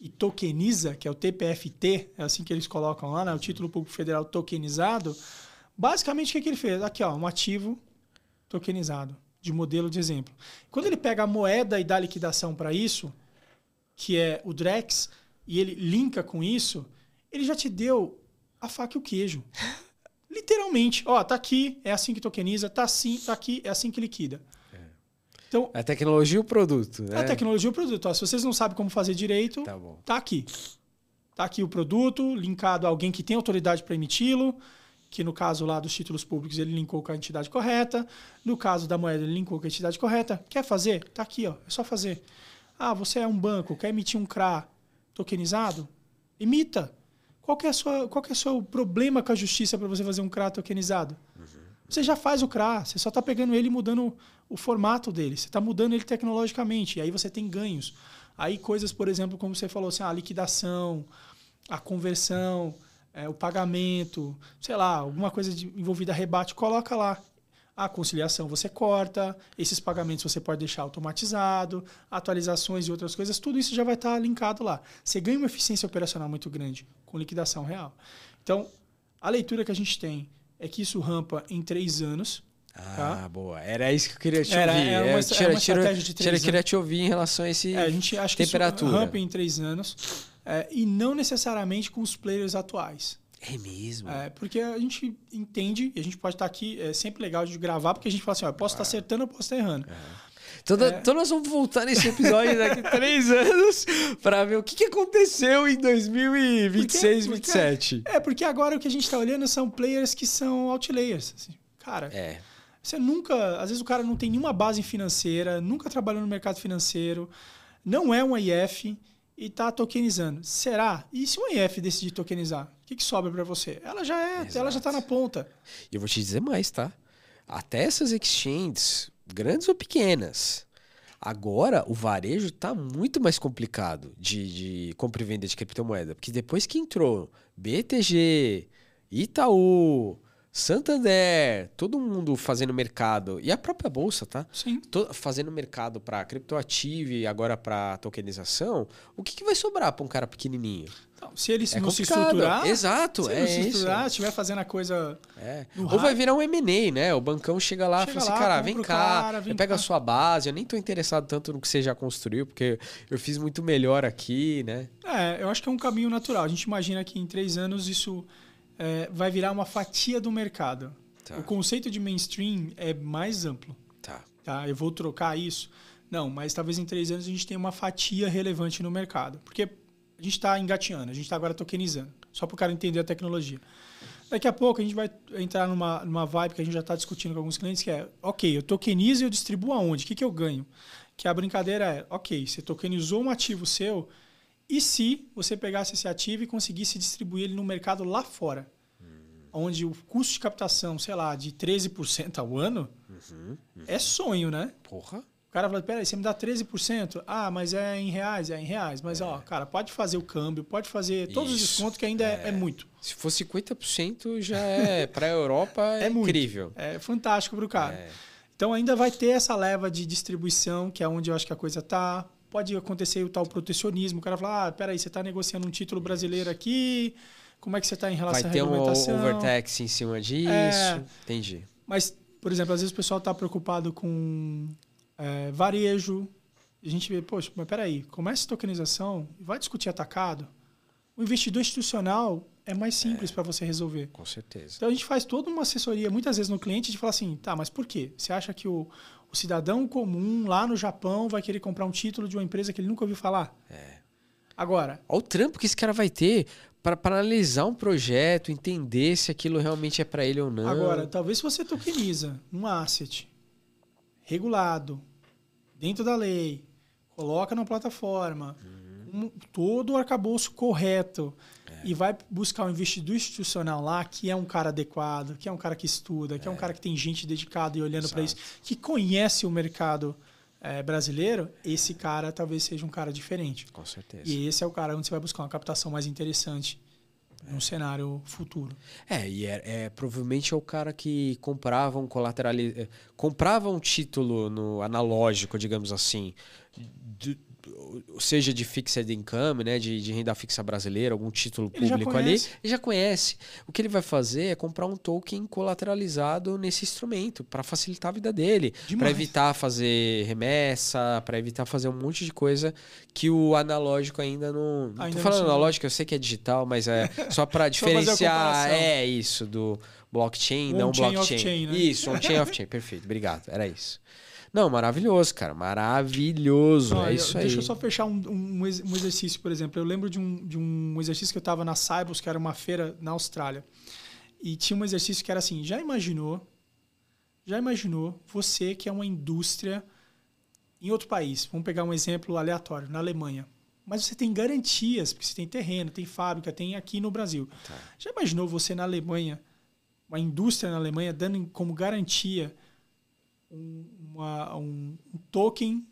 e tokeniza, que é o TPFT, é assim que eles colocam lá, né? o título público federal tokenizado, basicamente o que, que ele fez? Aqui, ó, um ativo tokenizado, de modelo de exemplo. Quando ele pega a moeda e dá liquidação para isso, que é o DREX, e ele linka com isso, ele já te deu a faca e o queijo. Literalmente. Ó, tá aqui, é assim que tokeniza, tá assim, tá aqui, é assim que liquida. É. Então, a tecnologia e o produto, né? A tecnologia e o produto. Ó, se vocês não sabem como fazer direito, tá, tá aqui. Tá aqui o produto, linkado a alguém que tem autoridade para emiti-lo, que no caso lá dos títulos públicos ele linkou com a entidade correta, no caso da moeda ele linkou com a entidade correta. Quer fazer? Tá aqui, ó, é só fazer. Ah, você é um banco, quer emitir um CRA, tokenizado? Imita. Qual é, a sua, qual é o seu problema com a justiça para você fazer um CRA tokenizado? Uhum. Você já faz o CRA, você só está pegando ele e mudando o formato dele. Você está mudando ele tecnologicamente, e aí você tem ganhos. Aí coisas, por exemplo, como você falou, assim, a liquidação, a conversão, é, o pagamento, sei lá, alguma coisa de, envolvida a rebate, coloca lá. A conciliação você corta, esses pagamentos você pode deixar automatizado, atualizações e outras coisas, tudo isso já vai estar linkado lá. Você ganha uma eficiência operacional muito grande com liquidação real. Então, a leitura que a gente tem é que isso rampa em três anos. Ah, Tá. boa. Era isso que eu queria te Era- ouvir. é uma eu estra- tira- é uma tira- estratégia de tira- três queria te ouvir em relação a esse É, a gente acha que temperatura. isso rampa em três anos é, e não necessariamente com os players atuais. É mesmo. É, porque a gente entende, e a gente pode estar aqui, é sempre legal de gravar, porque a gente fala assim, ó, eu posso estar acertando, eu posso estar errando. Então, É. então nós vamos voltar nesse episódio daqui a três anos para ver o que, que aconteceu em 2026, Porque- 27. É, porque agora o que a gente está olhando são players que são outlayers. assim. Cara, É. você nunca. Às vezes o cara não tem nenhuma base financeira, nunca trabalhou no mercado financeiro, não é um IF e está tokenizando. Será? E se um IF decidir tokenizar? O que, que sobra para você? Ela já é, ela já Exato. está na ponta. E eu vou te dizer mais, tá? Até essas exchanges, grandes ou pequenas, agora o varejo tá muito mais complicado de, de compra e venda de criptomoeda. Porque depois que entrou BTG, Itaú, Santander, todo mundo fazendo mercado, e a própria bolsa, tá? Sim. Fazendo mercado para criptoativo e agora para tokenização, o que, que vai sobrar para um cara pequenininho? Então, se ele É não se estruturar. Exato, se ele é não se isso. estruturar, estiver fazendo a coisa. É. Ou vai virar um M&A, né? O bancão chega lá e Chega fala assim, lá, cara, vem cá, cara, vem eu pego a cá." sua base, eu nem tô interessado tanto no que você já construiu, porque eu fiz muito melhor aqui, né? É, eu acho que é um caminho natural. A gente imagina que em três anos isso é, vai virar uma fatia do mercado. Tá. O conceito de mainstream é mais amplo. Tá. Tá? Eu vou trocar isso. Não, mas talvez em três anos a gente tenha uma fatia relevante no mercado. Porque a gente está engateando, a gente está agora tokenizando. Só para o cara entender a tecnologia. Daqui a pouco a gente vai entrar numa, numa vibe que a gente já está discutindo com alguns clientes, que é, ok, eu tokenizo e eu distribuo aonde? O que, que eu ganho? Que a brincadeira é, ok, você tokenizou um ativo seu, e se você pegasse esse ativo e conseguisse distribuir ele no mercado lá fora? Onde o custo de captação, sei lá, de 13% ao ano, é sonho, né? Porra. O cara fala, peraí, você me dá 13%? Ah, mas é em reais? É em reais. Mas, ó, cara, pode fazer o câmbio, pode fazer todos os Isso. descontos, que ainda é, é muito. Se for 50% já é, pra Europa é, É muito. incrível. É fantástico pro cara. É. Então ainda vai ter essa leva de distribuição, que é onde eu acho que a coisa tá. Pode acontecer o tal protecionismo. O cara fala, ah, peraí, você está negociando um título brasileiro aqui, como é que você está em relação Vai à ter um regulamentação? overtax em cima disso. É. Entendi. Mas, por exemplo, às vezes o pessoal está preocupado com é, varejo. A gente vê, poxa, mas peraí, começa a tokenização vai discutir atacado. O investidor institucional é mais simples para você resolver. Com certeza. Então a gente faz toda uma assessoria, muitas vezes no cliente, de falar assim, tá, mas por quê? Você acha que o, o cidadão comum lá no Japão vai querer comprar um título de uma empresa que ele nunca ouviu falar? É. Agora, Olha o trampo que esse cara vai ter para analisar um projeto, entender se aquilo realmente é para ele ou não. agora, talvez se você tokeniza um asset regulado, dentro da lei, coloca na plataforma, um- todo o arcabouço correto e vai buscar um investidor institucional lá que é um cara adequado, que é um cara que estuda, que é, um cara que tem gente dedicada e olhando para isso, que conhece o mercado eh, brasileiro, esse cara talvez seja um cara diferente. Com certeza. E esse é o cara onde você vai buscar uma captação mais interessante no cenário futuro. É, e é, é, provavelmente é o cara que comprava um colaterali... eh, comprava um título no analógico, digamos assim, de- seja de fixed income, né, de, de renda fixa brasileira, algum título Ele público ali, ele já conhece. O que ele vai fazer é comprar um token colateralizado nesse instrumento para facilitar a vida dele, para evitar fazer remessa, para evitar fazer um monte de coisa que o analógico ainda não. Não Ainda tô não falando chegou. analógico, eu sei que é digital, mas é só para diferenciar. é isso do blockchain, O não blockchain. off-chain, né? Isso, on-chain off-chain, perfeito. Obrigado. Era isso. Não, maravilhoso, cara. Maravilhoso. É eu- isso aí. deixa eu só fechar um, um um exercício, por exemplo. Eu lembro de um, de um exercício que eu estava na Cybus, que era uma feira na Austrália. E tinha um exercício que era assim: já imaginou? Já imaginou você que é uma indústria em outro país? Vamos pegar um exemplo aleatório, na Alemanha. Mas você tem garantias, porque você tem terreno, tem fábrica, tem aqui no Brasil. Tá. Já imaginou você na Alemanha, uma indústria na Alemanha, dando como garantia um, uma- um- um token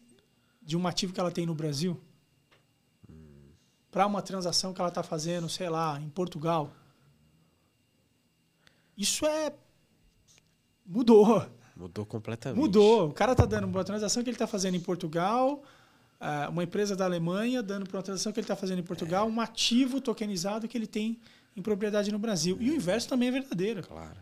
de um ativo que ela tem no Brasil? Para uma transação que ela está fazendo, sei lá, em Portugal. Isso é. Mudou. Mudou completamente. Mudou. O cara está dando uma transação que ele está fazendo em Portugal, ah, uma empresa da Alemanha dando para uma transação que ele está fazendo em Portugal, um ativo tokenizado que ele tem em propriedade no Brasil. E o inverso também é verdadeiro. Claro,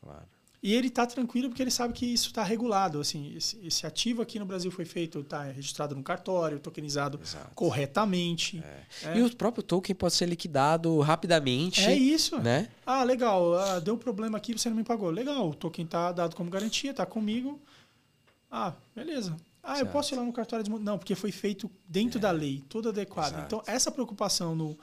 claro. E ele está tranquilo porque ele sabe que isso está regulado. Assim, esse, esse, ativo aqui no Brasil foi feito, está registrado no cartório, tokenizado Exato. corretamente. É. É. E o próprio token pode ser liquidado rapidamente. É isso. Né? Ah, legal. Ah, deu problema aqui, você não me pagou. Legal, o token está dado como garantia, está comigo. Ah, beleza. Ah, certo. eu posso ir lá no cartório de... Não, porque foi feito dentro é. da lei, tudo adequado. Exato. Então, essa preocupação no,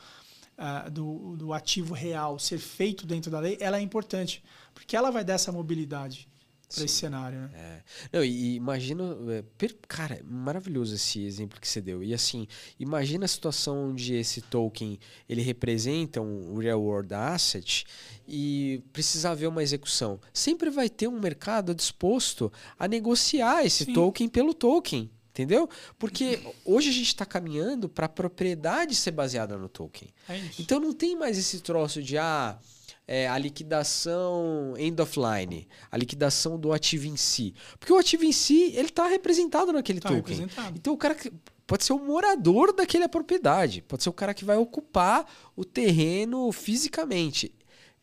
uh, do, do ativo real ser feito dentro da lei, ela é importante. Porque ela vai dar essa mobilidade para esse cenário, né? É. Não, e imagina, é, cara, maravilhoso esse exemplo que você deu. E assim, imagina a situação onde esse token ele representa um real world asset e precisa haver uma execução. Sempre vai ter um mercado disposto a negociar esse Sim. token pelo token. Entendeu? Porque hoje a gente está caminhando para a propriedade ser baseada no token. É então não tem mais esse troço de ah, é, a liquidação end of line, a liquidação do ativo em si. Porque o ativo em si, ele está representado naquele tá token. Então o cara pode ser o morador daquela propriedade, pode ser o cara que vai ocupar o terreno fisicamente.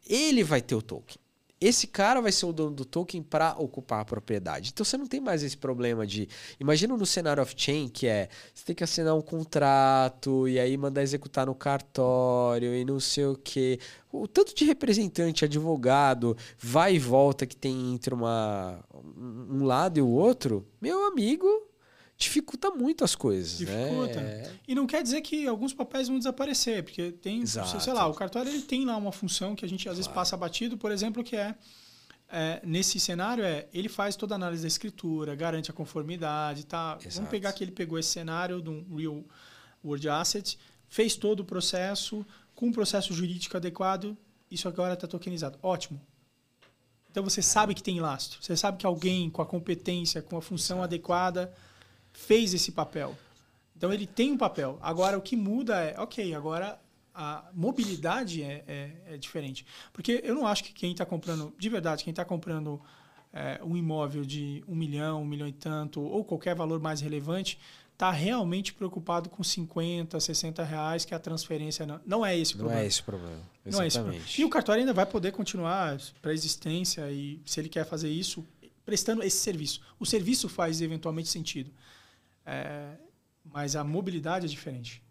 Ele vai ter o token esse cara vai ser o dono do token para ocupar a propriedade. Então você não tem mais esse problema de. Imagina no cenário off-chain que é você tem que assinar um contrato e aí mandar executar no cartório e não sei o quê. O tanto de representante, advogado, vai e volta que tem entre uma, um lado e o outro, meu amigo, dificulta muito as coisas. Dificulta. Né? E não quer dizer que alguns papéis vão desaparecer, porque tem, Exato. sei lá, o cartório ele tem lá uma função que a gente às claro. vezes passa batido, por exemplo, que é, é, nesse cenário é ele faz toda a análise da escritura, garante a conformidade, tá? Exato. Vamos pegar que ele pegou esse cenário de um real world asset, fez todo o processo com um processo jurídico adequado, isso agora está tokenizado. Ótimo. Então você sabe que tem lastro, você sabe que alguém com a competência, com a função Exato. adequada fez esse papel. Então ele tem um papel. Agora o que muda é, ok, agora a mobilidade é, é, é diferente. Porque eu não acho que quem está comprando, de verdade, quem está comprando é, um imóvel de um milhão, um milhão e tanto, ou qualquer valor mais relevante, está realmente preocupado com 50, 60 reais, que é a transferência não, não é esse o problema. Não é esse o problema. Exatamente. Não é esse problema. E o cartório ainda vai poder continuar para existência e se ele quer fazer isso, prestando esse serviço. O serviço faz eventualmente sentido. É, mas a mobilidade é diferente.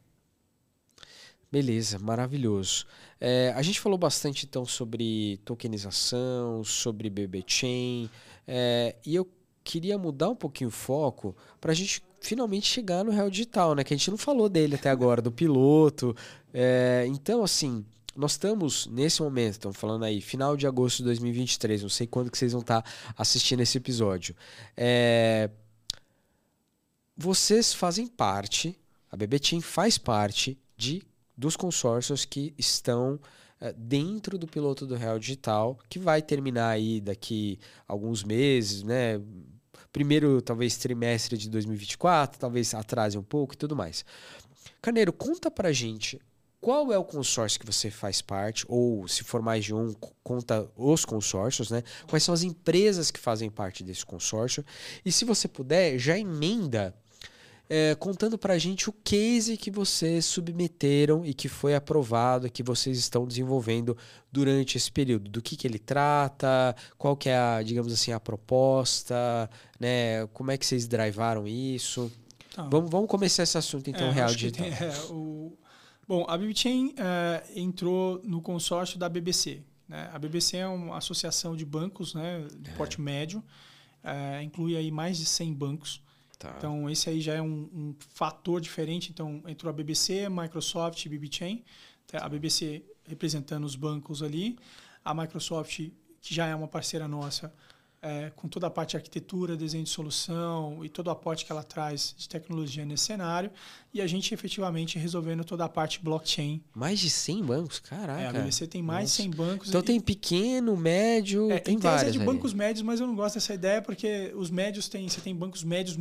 Beleza, maravilhoso. É, a gente falou bastante então sobre tokenização, sobre BB Chain, é, e eu queria mudar um pouquinho o foco para a gente finalmente chegar no Real Digital, né? Que a gente não falou dele até agora, do piloto. É, então, assim, nós estamos nesse momento, estamos falando aí, final de agosto de 2023, não sei quando que vocês vão estar assistindo esse episódio. É, vocês fazem parte, a BBTeam faz parte de dos consórcios que estão uh, dentro do piloto do Real Digital, que vai terminar aí daqui alguns meses, né? Primeiro, talvez, trimestre de 2024, talvez atrase um pouco e tudo mais. Carneiro, conta pra gente qual é o consórcio que você faz parte, ou se for mais de um, conta os consórcios, né? Quais são as empresas que fazem parte desse consórcio? E se você puder, já emenda é, contando para a gente o case que vocês submeteram e que foi aprovado, que vocês estão desenvolvendo durante esse período. Do que, que ele trata, qual que é a, digamos assim, a proposta, né? Como é que vocês drivaram isso? Tá. Vamos, vamos começar esse assunto então, é, real digital. Tem, é, o... Bom, a BBChain é, entrou no consórcio da BBC. Né? A BBC é uma associação de bancos né, de porte médio, é, inclui aí mais de 100 bancos. Tá. Então, esse aí já é um, um, fator diferente. Então, entrou a BBC, Microsoft e BBChain. Tá, a BBC representando os bancos ali. A Microsoft, que já é uma parceira nossa, é, com toda a parte de arquitetura, desenho de solução e todo o aporte que ela traz de tecnologia nesse cenário. E a gente efetivamente resolvendo toda a parte blockchain. Mais de 100 bancos? Caraca. É, a BBC tem mais Nossa. de 100 bancos. Então e... tem pequeno, médio, é, tem, tem vários. de bancos médios, mas eu não gosto dessa ideia porque os médios têm, você tem bancos médios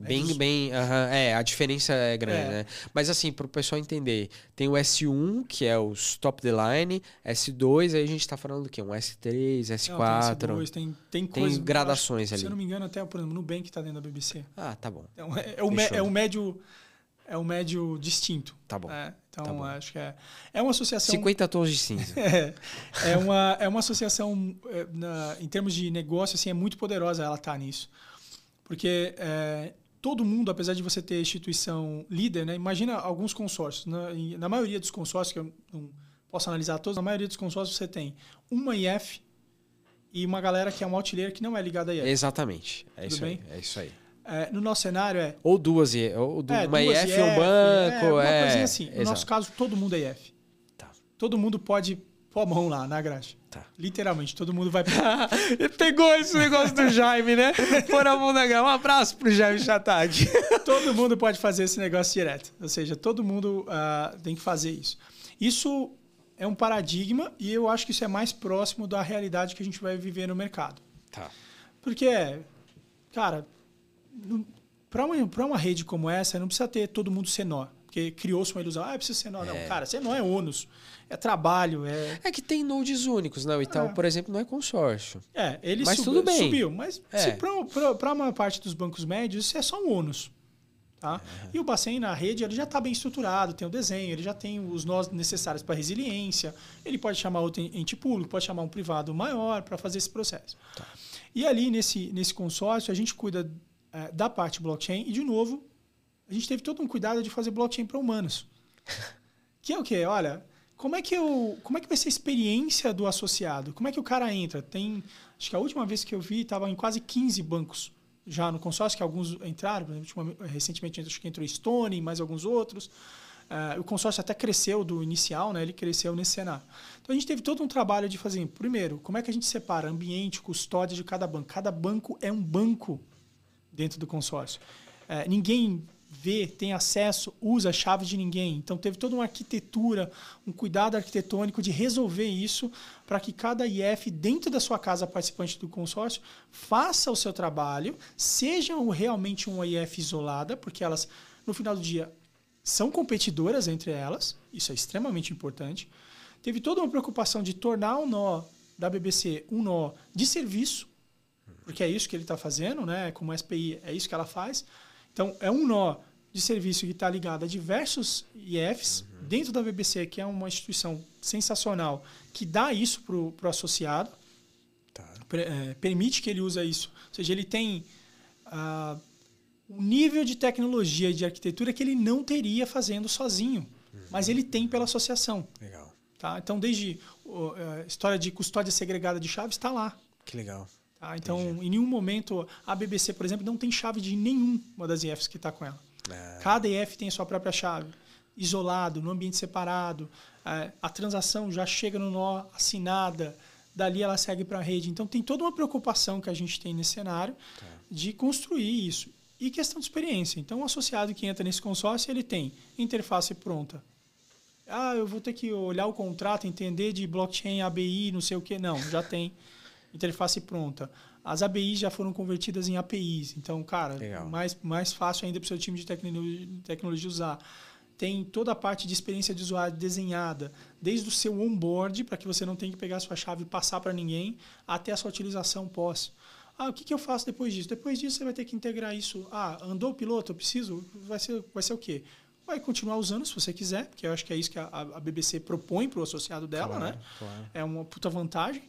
é bem, bem. Uh -huh, é, a diferença é grande, é. né? Mas assim, para o pessoal entender, tem o S1, que é o top the line, S2, aí a gente está falando do quê? Um S3, S4. Não, tem, S2, tem, tem, coisa, tem gradações acho, ali. Se eu não me engano, até, por exemplo, no Nubank está dentro da BBC. Ah, tá bom. Então, é, é, o, é o médio. é um médio distinto. Tá bom. É, então, tá bom. acho que é, é uma associação. 50 tons de cinza. É, é, uma, é uma associação, é, na, em termos de negócio, assim, é muito poderosa ela estar tá nisso. Porque é, todo mundo, apesar de você ter instituição líder, né, imagina alguns consórcios. Na, na maioria dos consórcios, que eu não posso analisar todos, na maioria dos consórcios você tem uma IF e uma galera que é um outlier que não é ligada a IF. Exatamente. É Tudo isso bem? aí. É isso aí. É, no nosso cenário é Ou duas, ou É, uma duas IF e um IF, banco. É, uma É, coisinha assim. No exato. nosso caso, todo mundo é IF. Tá. Todo mundo pode pôr a mão lá na grade. Tá. Literalmente, todo mundo vai. Ele pegou esse negócio do Jaime, né? Pôr a mão na grama. Um abraço pro Jaime Chatag. todo mundo pode fazer esse negócio direto. Ou seja, todo mundo ah, tem que fazer isso. Isso é um paradigma e eu acho que isso é mais próximo da realidade que a gente vai viver no mercado. Tá. Porque, cara, para uma, pra uma rede como essa, não precisa ter todo mundo ser nó. Porque criou-se uma ilusão. Ah, precisa ser nó. Não, cara, ser nó é ônus. É trabalho, é... É que tem nodes únicos, né? O Itaú, É. por exemplo, não é consórcio. É, ele Mas sub- tudo bem. subiu. Mas É. para a maior parte dos bancos médios, isso é só um ônus. Tá? E o Bacen na rede ele já está bem estruturado, tem o desenho, ele já tem os nós necessários para resiliência. Ele pode chamar outro ente público, pode chamar um privado maior para fazer esse processo. E ali nesse, nesse consórcio, a gente cuida eh, da parte blockchain e, de novo, a gente teve todo um cuidado de fazer blockchain para humanos. que é o quê? Olha, como é que eu, como é que vai ser a experiência do associado? Como é que o cara entra? Tem, acho que a última vez que eu vi estava em quase 15 bancos já no consórcio, que alguns entraram, recentemente acho que entrou Stone, mais alguns outros. Ah, o consórcio até cresceu do inicial, né? ele cresceu nesse cenário. Então a gente teve todo um trabalho de fazer, primeiro, como é que a gente separa ambiente, custódia de cada banco? Cada banco é um banco dentro do consórcio. É, ninguém vê, tem acesso, usa a chave de ninguém. Então teve toda uma arquitetura, um cuidado arquitetônico de resolver isso para que cada IF dentro da sua casa participante do consórcio faça o seu trabalho, seja realmente uma IF isolada, porque elas no final do dia são competidoras entre elas, isso é extremamente importante. Teve toda uma preocupação de tornar o nó da BBC um nó de serviço, porque é isso que ele está fazendo, né? Como SPI, é isso que ela faz. Então, é um nó de serviço que está ligado a diversos IFs dentro da BBC, que é uma instituição sensacional, que dá isso para o associado, Tá. eh, permite que ele use isso. Ou seja, ele tem ah, um nível de tecnologia e de arquitetura que ele não teria fazendo sozinho, mas ele tem pela associação. Legal. Tá? Então, desde a história de custódia segregada de chaves está lá. Que legal. Tá? Então, em nenhum momento, a BBC, por exemplo, não tem chave de nenhuma das IFs que está com ela. Ah, Cada IF tem a sua própria chave, isolado, no ambiente separado. É, a transação já chega no nó assinada, dali ela segue para a rede. Então, tem toda uma preocupação que a gente tem nesse cenário de construir isso. E questão de experiência. Então, o associado que entra nesse consórcio, ele tem interface pronta. Ah, eu vou ter que olhar o contrato, entender de blockchain, ABI, não sei o que. Não, já tem interface pronta. As ABIs já foram convertidas em APIs. Então, cara, Legal. mais, mais fácil ainda para o seu time de tecnologia, tecnologia usar. Tem toda a parte de experiência de usuário desenhada, desde o seu onboard, para que você não tenha que pegar a sua chave e passar para ninguém, até a sua utilização pós. Ah, o que, que eu faço depois disso? Depois disso, você vai ter que integrar isso. Ah, andou o piloto? Eu preciso? Vai ser, vai ser o quê? Vai continuar usando se você quiser, porque eu acho que é isso que a, a BBC propõe para o associado dela, Claro, né? claro. É uma puta vantagem.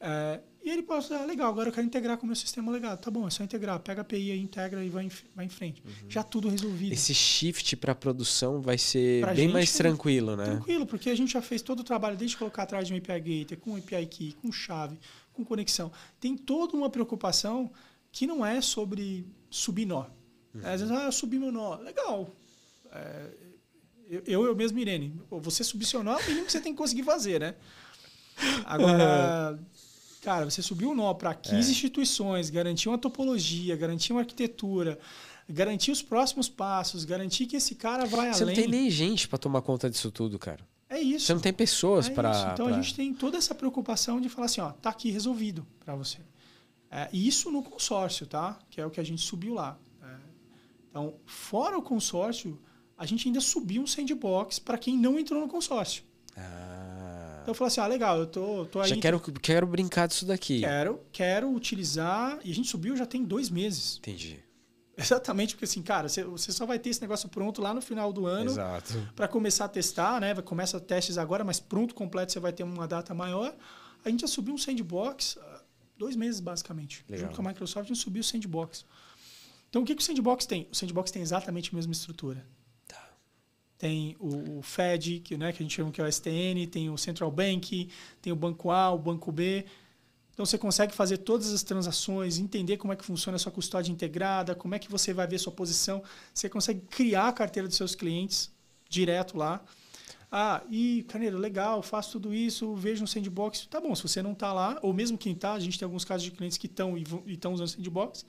É, e ele pode ah, legal, agora eu quero integrar com o meu sistema legado. Tá bom, é só integrar. Pega a API integra e vai em, vai em frente. Já tudo resolvido. Esse shift para produção vai ser Pra bem gente, mais é tranquilo, né? Tranquilo, porque a gente já fez todo o trabalho desde colocar atrás de um API Gateway, com API Key, com chave, com conexão. Tem toda uma preocupação que não é sobre subir nó. Às vezes, ah, eu subi meu nó. Legal. É, eu, eu, mesmo, Irene, você subir seu nó é o mínimo que você tem que conseguir fazer, né? Agora, cara, você subiu o nó para 15 instituições, garantir uma topologia, garantir uma arquitetura, garantir os próximos passos, garantir que esse cara vai Você além. não tem nem gente para tomar conta disso tudo, cara. É isso. Você não tem pessoas É para. isso. Então a gente tem toda essa preocupação de falar assim, ó, tá aqui resolvido para você. É, e isso no consórcio, tá? Que é o que a gente subiu lá. É, então, fora o consórcio, a gente ainda subiu um sandbox para quem não entrou no consórcio. Ah, Então eu falei assim, ah, legal, eu tô, tô aí. já quero, quero brincar disso daqui. Quero, quero utilizar. E a gente subiu já tem dois meses. Entendi. Exatamente, porque assim, cara, você só vai ter esse negócio pronto lá no final do ano para começar a testar, né? Começa testes agora, mas pronto, completo, você vai ter uma data maior. A gente já subiu um sandbox ah, dois meses, basicamente. Legal. Junto com a Microsoft, a gente subiu o sandbox. Então, o que, que o sandbox tem? O sandbox tem exatamente a mesma estrutura. Tem o, o Fed, que, né, que a gente chama que é o STN, tem o Central Bank, tem o Banco A, o Banco B. Então você consegue fazer todas as transações, entender como é que funciona a sua custódia integrada, como é que você vai ver sua posição. Você consegue criar a carteira dos seus clientes direto lá. Ah, e Caneiro, legal, faço tudo isso, vejo um sandbox. Tá bom, se você não está lá, ou mesmo quem está, a gente tem alguns casos de clientes que estão e estão usando sandbox.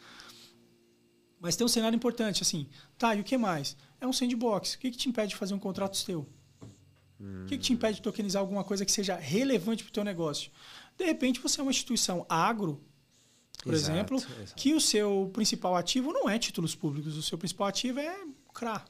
Mas tem um cenário importante, assim, tá, e o que mais? É um sandbox. O que, que te impede de fazer um contrato seu? O que, que te impede de tokenizar alguma coisa que seja relevante para o teu negócio? De repente, você é uma instituição agro, por exato, exemplo, exato. que o seu principal ativo não é títulos públicos, o seu principal ativo é CRA,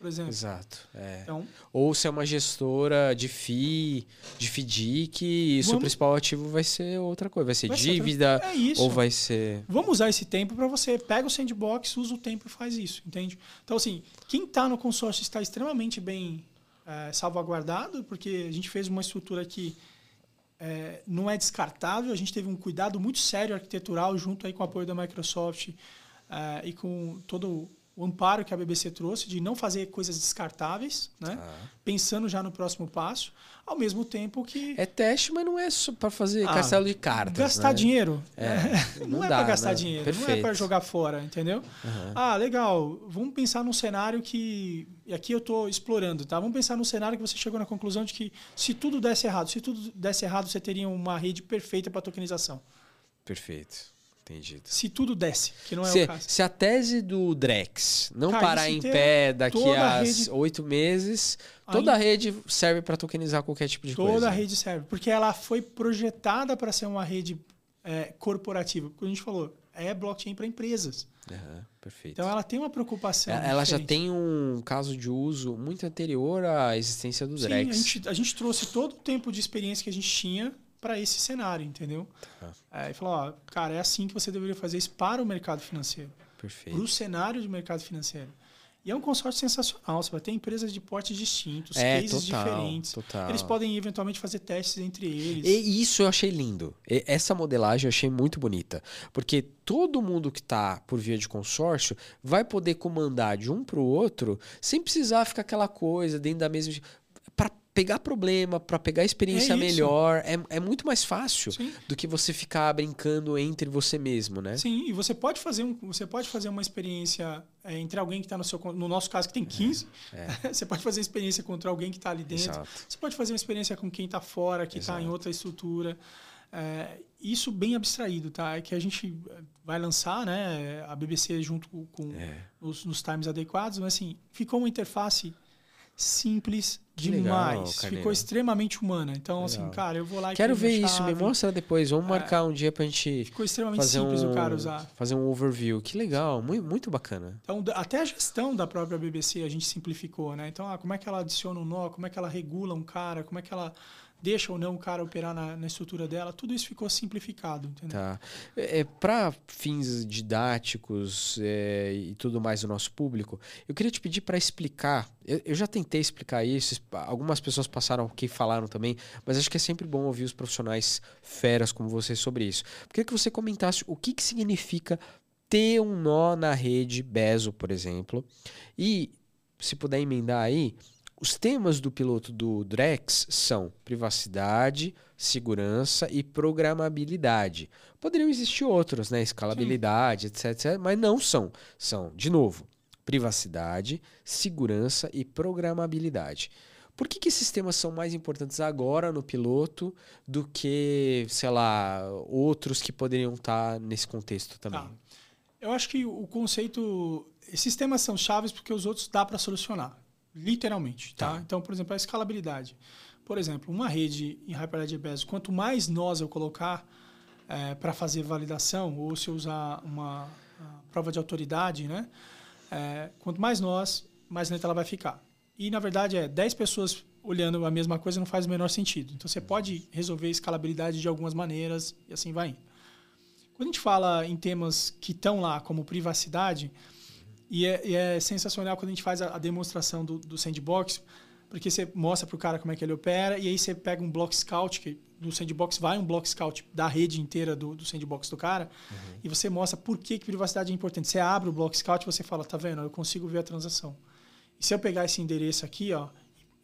por exemplo. Exato. É. Então, Ou se é uma gestora de FI, de FDIC, e o seu principal ativo vai ser outra coisa. Vai ser vai dívida, ser é ou vai ser... Vamos usar esse tempo para você. Pega o sandbox, usa o tempo e faz isso, entende? Então, assim, quem está no consórcio está extremamente bem é, salvaguardado, porque a gente fez uma estrutura que é, não é descartável. A gente teve um cuidado muito sério arquitetural junto aí com o apoio da Microsoft é, e com todo o amparo que a BBC trouxe de não fazer coisas descartáveis, né? Ah. pensando já no próximo passo, ao mesmo tempo que é teste, mas não é só para fazer ah, castelo de cartas. Gastar né? dinheiro, é, não, não, é para gastar né? dinheiro, Perfeito. não é para jogar fora, entendeu? Uhum. Ah, legal. Vamos pensar num cenário que e aqui eu estou explorando, tá? Vamos pensar num cenário que você chegou na conclusão de que se tudo desse errado, se tudo desse errado, você teria uma rede perfeita para tokenização. Perfeito. Entendido. Se tudo desse, que não é se, o caso. Se a tese do Drex não Cara, parar em pé daqui a oito meses, toda a rede serve para tokenizar qualquer tipo de toda coisa. Toda a rede serve, porque ela foi projetada para ser uma rede é, corporativa. Como a gente falou, é blockchain para empresas. Uhum, perfeito. Então ela tem uma preocupação. Ela, já tem um caso de uso muito anterior à existência do Drex. Sim, a gente, a gente trouxe todo o tempo de experiência que a gente tinha para esse cenário, entendeu? Tá. É, e falou, ó, cara, é assim que você deveria fazer isso para o mercado financeiro. Perfeito. Para o cenário de mercado financeiro. E é um consórcio sensacional. Você vai ter empresas de portes distintos, é, cases total, diferentes. Total. Eles podem eventualmente fazer testes entre eles. E isso eu achei lindo. E essa modelagem eu achei muito bonita. Porque todo mundo que está por via de consórcio vai poder comandar de um para o outro sem precisar ficar aquela coisa dentro da mesma pegar problema, para pegar experiência é melhor, é, é muito mais fácil Sim. do que você ficar brincando entre você mesmo, né? Sim, e você pode fazer, um, você pode fazer uma experiência é, entre alguém que está no seu. No nosso caso, que tem 15, é, é. você pode fazer experiência contra alguém que está ali dentro. Exato. Você pode fazer uma experiência com quem está fora, que está em outra estrutura. É, isso bem abstraído, tá? É que a gente vai lançar, né? A BBC junto com é. os, nos times adequados, mas assim, ficou uma interface simples demais. Legal, Ficou extremamente humana. Então, assim, legal. assim, cara, eu vou lá e Quero ver isso, me mostra depois. Vamos é, marcar um dia pra gente. Ficou extremamente fazer simples um, o cara usar. Fazer um overview. Que legal, muito, muito bacana. Então, até a gestão da própria BBC a gente simplificou, né? Então, ah, como é que ela adiciona um nó, como é que ela regula um cara, como é que ela deixa ou não o cara operar na, na estrutura dela, tudo isso ficou simplificado. Entendeu? Tá. É, para fins didáticos é, e tudo mais do nosso público, eu queria te pedir para explicar. Eu, eu, já tentei explicar isso, algumas pessoas passaram aqui e falaram também, mas acho que é sempre bom ouvir os profissionais feras como você sobre isso. Eu queria que você comentasse o que, que significa ter um nó na rede Bezo, por exemplo, e se puder emendar aí, os temas do piloto do Drex são privacidade, segurança e programabilidade. Poderiam existir outros, né? Escalabilidade, etc, etc, mas não são. São, de novo, privacidade, segurança e programabilidade. Por que, que esses temas são mais importantes agora no piloto do que, sei lá, outros que poderiam estar nesse contexto também? Tá. Eu acho que o conceito. Esses temas são chaves porque os outros dá para solucionar. Literalmente, tá? tá? Então, por exemplo, a escalabilidade. Por exemplo, uma rede em Hyperledger Bezo, quanto mais nós eu colocar é, para fazer validação, ou se eu usar uma prova de autoridade, né? É, quanto mais nós, mais lenta ela vai ficar. E, na verdade, é 10 pessoas olhando a mesma coisa não faz o menor sentido. Então, você pode resolver a escalabilidade de algumas maneiras e assim vai indo. Quando a gente fala em temas que estão lá, como privacidade, E é, e é sensacional quando a gente faz a, a demonstração do, do sandbox, porque você mostra para o cara como é que ele opera, e aí você pega um block scout, que do sandbox vai um block scout da rede inteira do, do sandbox do cara, uhum. e você mostra por que, que privacidade é importante. Você abre o block scout e você fala, tá vendo, eu consigo ver a transação. E se eu pegar esse endereço aqui, ó,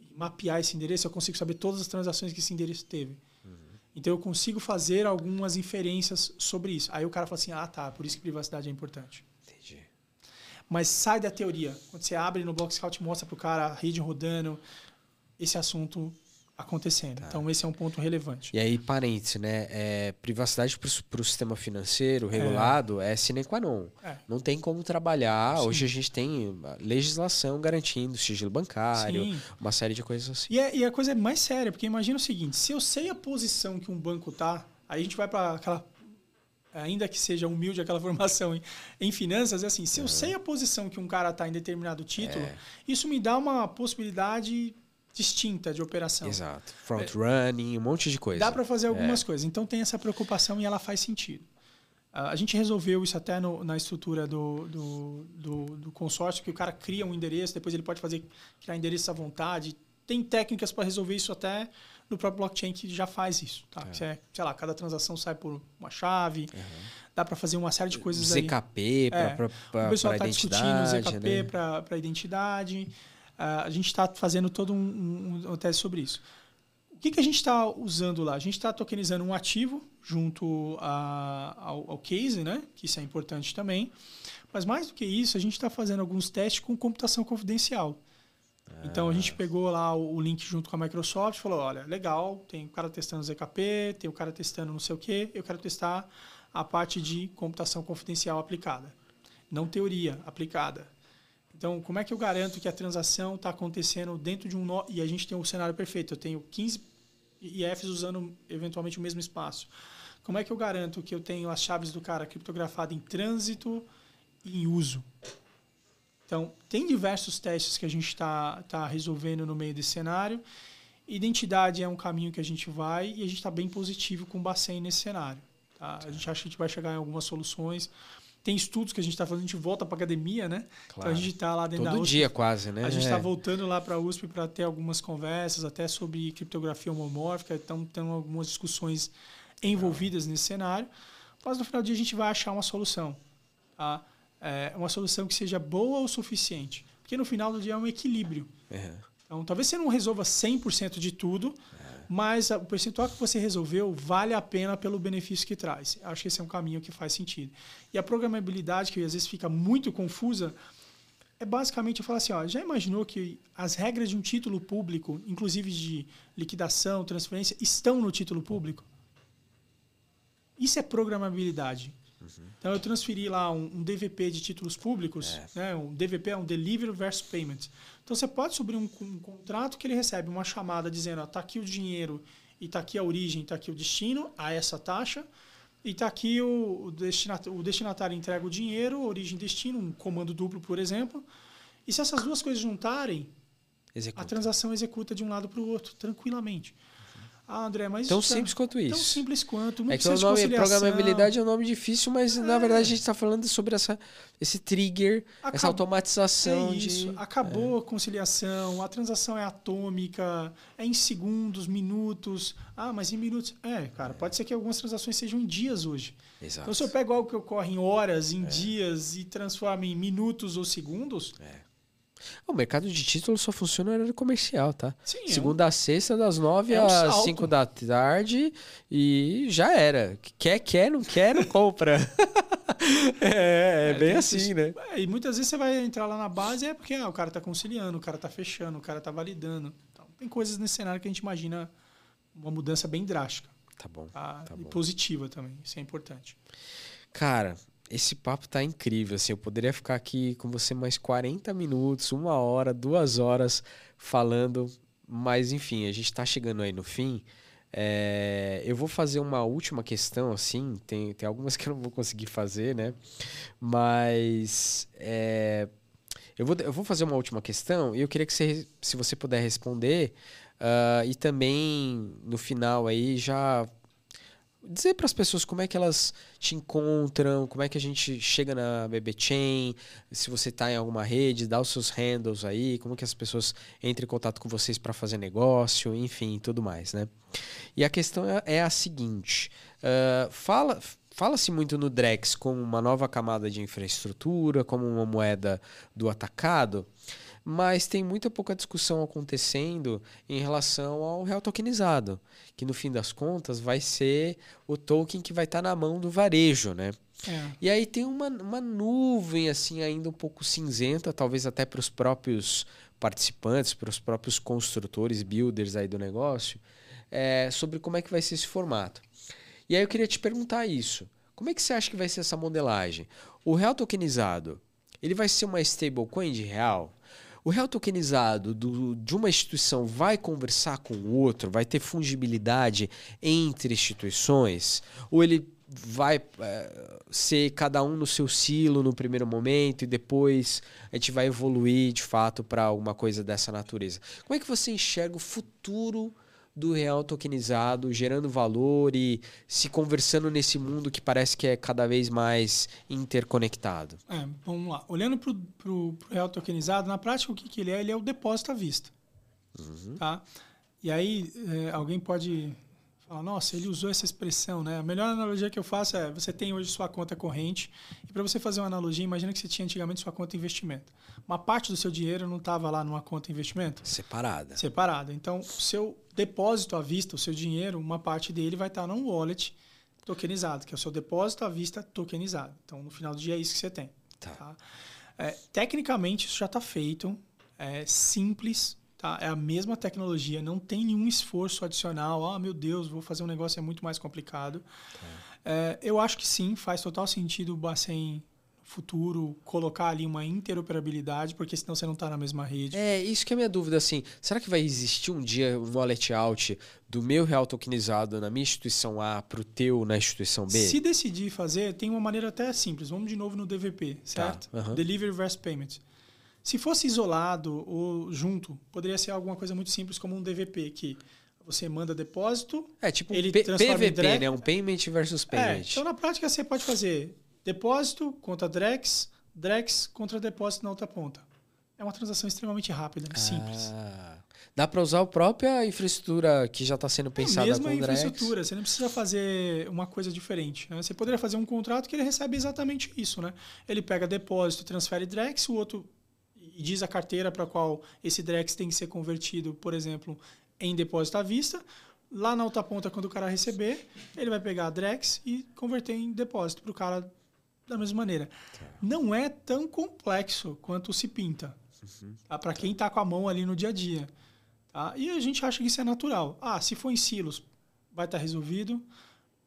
e mapear esse endereço, eu consigo saber todas as transações que esse endereço teve. Uhum. Então eu consigo fazer algumas inferências sobre isso. Aí o cara fala assim, ah tá, por isso que privacidade é importante. Mas sai da teoria. Quando você abre no Block Scout, mostra para o cara a rede rodando, esse assunto acontecendo. Tá. Então, esse é um ponto relevante. E aí, parênteses, né? É, privacidade para o sistema financeiro regulado é, é sine qua non. É. Não tem como trabalhar. Sim. Hoje a gente tem legislação garantindo sigilo bancário, Sim. uma série de coisas assim. E, é, e a coisa é mais séria, porque imagina o seguinte: se eu sei a posição que um banco tá, aí a gente vai para aquela ainda que seja humilde aquela formação em, em finanças, é assim, se eu é. sei a posição que um cara está em determinado título, é. isso me dá uma possibilidade distinta de operação. Exato. Front running, um monte de coisa. Dá para fazer algumas é. coisas. Então tem essa preocupação e ela faz sentido. Uh, a gente resolveu isso até no, na estrutura do, do, do, do, consórcio, que o cara cria um endereço, depois ele pode fazer criar endereço à vontade. Tem técnicas para resolver isso até no próprio blockchain que já faz isso. Tá? É. é sei lá, cada transação sai por uma chave. Uhum. Dá para fazer uma série de coisas ZKP para é. O pessoal está discutindo ZKP né? para identidade. Uh, a gente está fazendo todo um, um, um, teste sobre isso. O que, que a gente está usando lá? A gente está tokenizando um ativo junto a, ao, ao, case, né? que isso é importante também. Mas mais do que isso, a gente está fazendo alguns testes com computação confidencial. Então a gente pegou lá o, link junto com a Microsoft falou: olha, legal, tem o cara testando ZKP, tem o cara testando não sei o quê, eu quero testar a parte de computação confidencial aplicada. Não teoria, aplicada. Então, como é que eu garanto que a transação está acontecendo dentro de um nó? E a gente tem um cenário perfeito. Eu tenho 15 IFs usando eventualmente o mesmo espaço. Como é que eu garanto que eu tenho as chaves do cara criptografadas em trânsito e em uso? Então, tem diversos testes que a gente está tá resolvendo no meio desse cenário. Identidade é um caminho que a gente vai e a gente está bem positivo com o Bacen nesse cenário. Tá? A gente acha que a gente vai chegar em algumas soluções. Tem estudos que a gente está fazendo, a gente volta para academia, né? Claro. Então a gente está lá dentro Todo da USP. dia quase, né? A gente está é. voltando lá para a USP para ter algumas conversas, até sobre criptografia homomórfica. Então, tem algumas discussões envolvidas nesse cenário. Mas no final do dia a gente vai achar uma solução. Tá? É, uma solução que seja boa o suficiente. Porque no final do dia é um equilíbrio. Uhum. Então, talvez você não resolva 100% de tudo, uhum. mas o percentual que você resolveu vale a pena pelo benefício que traz. Acho que esse é um caminho que faz sentido. E a programabilidade, que às vezes fica muito confusa, é basicamente eu falar assim, ó, já imaginou que as regras de um título público, inclusive de liquidação, transferência, estão no título público? Isso é programabilidade. Uhum. Então eu transferi lá um, um DVP de títulos públicos, é. né? um DVP é um Delivery versus Payment. Então você pode subir um, um contrato que ele recebe uma chamada dizendo, está aqui o dinheiro e está aqui a origem, está aqui o destino a essa taxa e está aqui o, o, destinatário, o destinatário entrega o dinheiro, origem destino, um comando duplo, por exemplo. E se essas duas coisas juntarem, executa. a transação executa de um lado para o outro, tranquilamente. Ah, André, mas. Tão simples quanto isso. Tão simples quanto. Não é que o nome programabilidade é um nome difícil, mas é. na verdade a gente está falando sobre essa, esse trigger, Acab... essa automatização. É isso. De... Acabou é. a conciliação, a transação é atômica, é em segundos, minutos. Ah, mas em minutos. É, cara, pode ser que algumas transações sejam em dias hoje. Exato. Então, se eu pego algo que ocorre em horas, em é. dias e transforma em minutos ou segundos. É o mercado de títulos só funciona no horário comercial, tá? Sim, Segunda é um... a sexta, das nove é um às salto. cinco da tarde e já era. Quer, quer, não quer, não compra. é, é, é, bem assim, né? É, e muitas vezes você vai entrar lá na base é porque ah, o cara tá conciliando, o cara tá fechando, o cara tá validando. Então, tem coisas nesse cenário que a gente imagina uma mudança bem drástica. Tá bom. Tá? Tá e bom. positiva também, isso é importante. Cara, esse papo tá incrível, assim, eu poderia ficar aqui com você mais 40 minutos, uma hora, duas horas falando, mas enfim, a gente tá chegando aí no fim. É, eu vou fazer uma última questão, assim, tem, tem algumas que eu não vou conseguir fazer, né? Mas é, eu, vou, eu vou fazer uma última questão e eu queria que você, se você puder responder, uh, e também no final aí já dizer para as pessoas como é que elas te encontram, como é que a gente chega na BB Chain, se você está em alguma rede, dá os seus handles aí, como que as pessoas entram em contato com vocês para fazer negócio, enfim, tudo mais, né? E a questão é, é a seguinte: uh, fala. Fala-se muito no Drex como uma nova camada de infraestrutura, como uma moeda do atacado, mas tem muita pouca discussão acontecendo em relação ao real tokenizado, que no fim das contas vai ser o token que vai estar tá na mão do varejo, né? É. E aí tem uma, uma nuvem assim ainda um pouco cinzenta, talvez até para os próprios participantes, para os próprios construtores, builders aí do negócio, é, sobre como é que vai ser esse formato. E aí eu queria te perguntar isso. Como é que você acha que vai ser essa modelagem? O real tokenizado, ele vai ser uma stablecoin de real? O real tokenizado do, de uma instituição vai conversar com o outro, vai ter fungibilidade entre instituições? Ou ele vai é, ser cada um no seu silo no primeiro momento e depois a gente vai evoluir de fato para alguma coisa dessa natureza? Como é que você enxerga o futuro? Do real tokenizado, gerando valor e se conversando nesse mundo que parece que é cada vez mais interconectado? É, vamos lá. Olhando para o real tokenizado, na prática, o que, que ele é? Ele é o depósito à vista. Uhum. Tá? E aí, é, alguém pode falar, nossa, ele usou essa expressão, né? A melhor analogia que eu faço é, você tem hoje sua conta corrente, e para você fazer uma analogia, imagina que você tinha antigamente sua conta investimento. Uma parte do seu dinheiro não estava lá numa conta investimento? Separada. Separada. Então, o seu depósito à vista, o seu dinheiro, uma parte dele vai estar num wallet tokenizado, que é o seu depósito à vista tokenizado. Então, no final do dia é isso que você tem. Tá. tá? É, tecnicamente, isso já está feito, é simples, tá? é a mesma tecnologia, não tem nenhum esforço adicional. Ah, meu Deus, vou fazer um negócio é muito mais complicado. Tá. É, eu acho que sim, faz total sentido o Bacen futuro colocar ali uma interoperabilidade, porque senão você não está na mesma rede. É, isso que é a minha dúvida, assim, será que vai existir um dia um wallet out do meu real tokenizado na minha instituição A para o teu na instituição B? Se decidir fazer, tem uma maneira até simples. Vamos de novo no DVP, tá, certo? Tá, Delivery versus Payment. Se fosse isolado ou junto, poderia ser alguma coisa muito simples como um DVP, que você manda depósito. É tipo ele P PVP, né? Um payment versus é, payment. É, então, na prática, você pode fazer Depósito contra Drex, Drex contra depósito na outra ponta. É uma transação extremamente rápida, ah, simples. Dá para usar a própria infraestrutura que já está sendo pensada é a mesma com infraestrutura, você não precisa fazer uma coisa diferente. Né? Você poderia fazer um contrato que ele recebe exatamente isso. Né? Ele pega depósito, transfere Drex, o outro e diz a carteira para qual esse Drex tem que ser convertido, por exemplo, em depósito à vista. Lá na outra ponta, quando o cara receber, ele vai pegar a Drex e converter em depósito para o cara da mesma maneira. Tá. Não é tão complexo quanto se pinta. Uhum. Tá? Para quem está com a mão ali no dia a dia. Tá? E a gente acha que isso é natural. Ah, se for em silos, vai estar tá resolvido.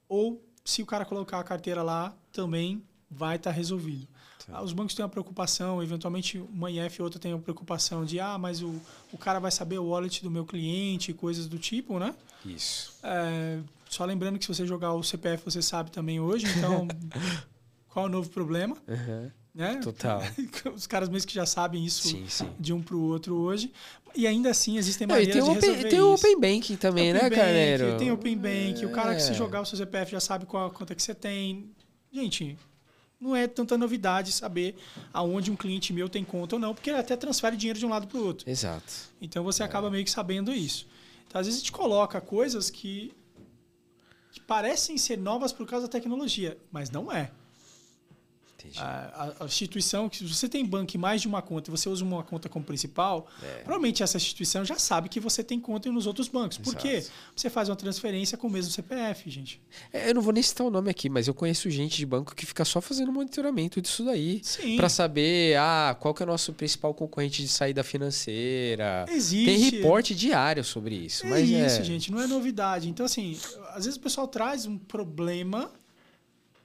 Ou se o cara colocar a carteira lá, também vai estar tá resolvido. Tá. Ah, os bancos têm uma preocupação, eventualmente uma IF e outra tem uma preocupação de, ah, mas o, o cara vai saber o wallet do meu cliente, coisas do tipo, né? Isso. É, só lembrando que se você jogar o CPF, você sabe também hoje, então qual é o novo problema. Uhum. Né? Total. Os caras mesmo que já sabem isso sim, sim. de um para o outro hoje. E ainda assim existem maneiras tem de open, Tem o Open Banking também, né, Carneiro? Tem o Open Bank. É. O cara que se é. jogar o seu CPF já sabe qual a conta que você tem. Gente, não é tanta novidade saber aonde um cliente meu tem conta ou não, porque ele até transfere dinheiro de um lado para o outro. Exato. Então você é. acaba meio que sabendo isso. Então, às vezes a gente coloca coisas que, que parecem ser novas por causa da tecnologia, mas não é. A, a, instituição, que se você tem banco em mais de uma conta e você usa uma conta como principal, é. provavelmente essa instituição já sabe que você tem conta nos outros bancos. Por quê? Você faz uma transferência com o mesmo CPF, gente. É, eu não vou nem citar o nome aqui, mas eu conheço gente de banco que fica só fazendo monitoramento disso daí. para saber ah, qual que é o nosso principal concorrente de saída financeira. Existe. Tem reporte diário sobre isso. É mas isso, é... gente, não é novidade. Então, assim, às vezes o pessoal traz um problema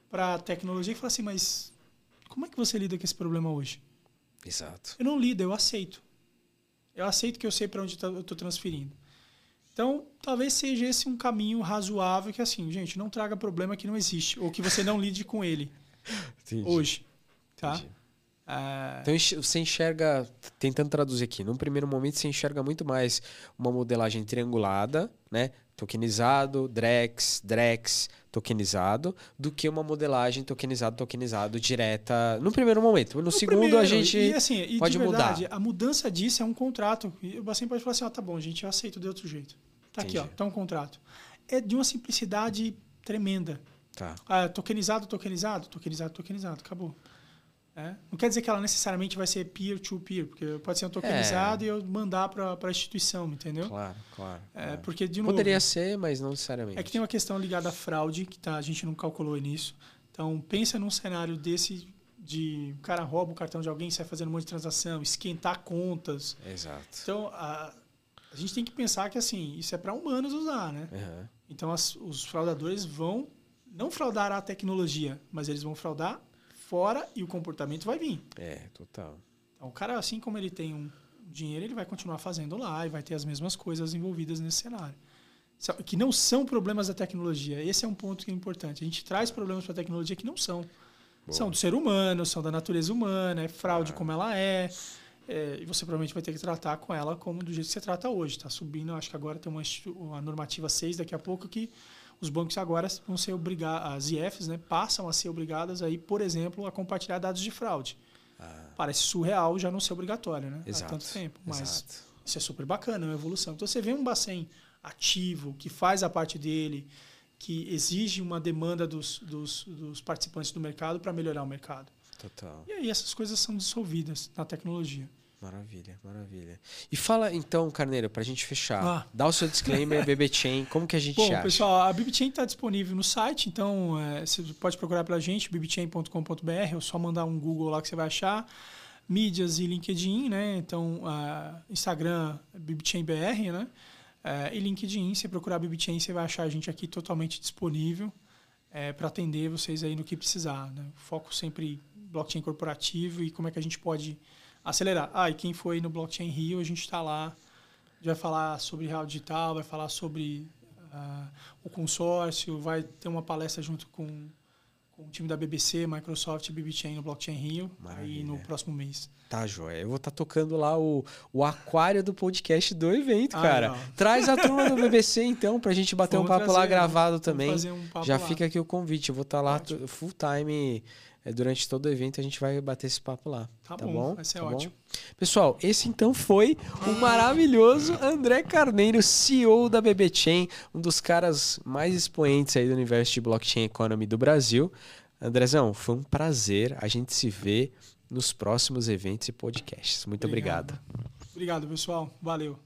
para a tecnologia e fala assim, mas como é que você lida com esse problema hoje? Exato. Eu não lido, eu aceito. Eu aceito que eu sei para onde tá, eu estou transferindo. Então, talvez seja esse um caminho razoável que, assim, gente, não traga problema que não existe, ou que você não lide com ele Entendi. hoje. Tá? É... Então você enxerga, tentando traduzir aqui, num primeiro momento você enxerga muito mais uma modelagem triangulada, né? Tokenizado, Drex, Drex, tokenizado do que uma modelagem tokenizado, tokenizado direta no primeiro momento. No, no segundo primeiro, a gente e, assim, e pode verdade, mudar. A mudança disso é um contrato. E o Bacen pode falar assim, ah, tá bom, gente, eu aceito de outro jeito. Tá Entendi. aqui, ó, tá um contrato. É de uma simplicidade tremenda. Tá. Ah, tokenizado, tokenizado, tokenizado, tokenizado, acabou. É? Não quer dizer que ela necessariamente vai ser peer-to-peer, porque pode ser um tokenizado e eu mandar para a instituição, entendeu? Claro, claro. É, claro. porque, de novo, Poderia ser, mas não necessariamente. é que tem uma questão ligada à fraude, que tá, a gente não calculou nisso. Então, pensa num cenário desse de o cara rouba o cartão de alguém, sai fazendo um monte de transação, esquentar contas. Exato. Então, a, a gente tem que pensar que assim, isso é para humanos usar, né? Uhum. Então, as, os fraudadores vão não fraudar a tecnologia, mas eles vão fraudar fora e o comportamento vai vir. É, total. Então, o cara, assim como ele tem um dinheiro, ele vai continuar fazendo lá e vai ter as mesmas coisas envolvidas nesse cenário. Que não são problemas da tecnologia. Esse é um ponto que é importante. A gente traz problemas para a tecnologia que não são. São do ser humano, são da natureza humana, é fraude como ela é, é, E você provavelmente vai ter que tratar com ela como do jeito que você trata hoje. Está subindo, acho que agora tem uma, uma normativa 6 daqui a pouco que os bancos agora vão ser obrigados, as IFs né, passam a ser obrigadas aí, por exemplo, a compartilhar dados de fraude. Parece surreal já não ser obrigatório, né? Ah. Exato. Há tanto tempo. Mas Exato. isso é super bacana, é uma evolução. Então você vê um Bacen ativo, que faz a parte dele, que exige uma demanda dos, dos, dos participantes do mercado para melhorar o mercado. Total. E aí essas coisas são dissolvidas na tecnologia. Maravilha, maravilha. E fala então, Carneiro, pra gente fechar. Ah. Dá o seu disclaimer, BBChain, como que a gente Bom, acha? pessoal, a BibChain está disponível no site, então é, você pode procurar pela gente, bibchain.com.br, ou só mandar um Google lá que você vai achar. Mídias e LinkedIn, né? Então, ah, Instagram, BibChainBR, né? É, e LinkedIn, se procurar BibChain, você vai achar a gente aqui totalmente disponível para atender vocês aí no que precisar. Né? Foco sempre em blockchain corporativo e como é que a gente pode acelerar. Ah, e quem foi no Blockchain Rio, a gente está lá a gente vai falar sobre real digital, vai falar sobre ah, o consórcio, vai ter uma palestra junto com, com o time da BBC, Microsoft e BBChain no Blockchain Rio, aí no Maravilha. próximo mês. Tá, joia. Eu vou estar tocando lá o, o aquário do podcast do evento, Ah, cara. legal. Traz a turma do BBC, então, pra gente bater Vamos um papo lá trazer, gravado vamos também. um Já lá. fica aqui o convite. Eu vou estar lá Ótimo. tu- full time durante todo o evento. A gente vai bater esse papo lá. Tá Tá, bom, bom? vai ser Tá bom? ótimo. Pessoal, esse então foi o maravilhoso André Carneiro, CEO da BB Chain, um dos caras mais expoentes aí do universo de blockchain economy do Brasil. Andrezão, foi um prazer. A gente se vê nos próximos eventos e podcasts. Muito obrigado. Obrigado, pessoal. Valeu.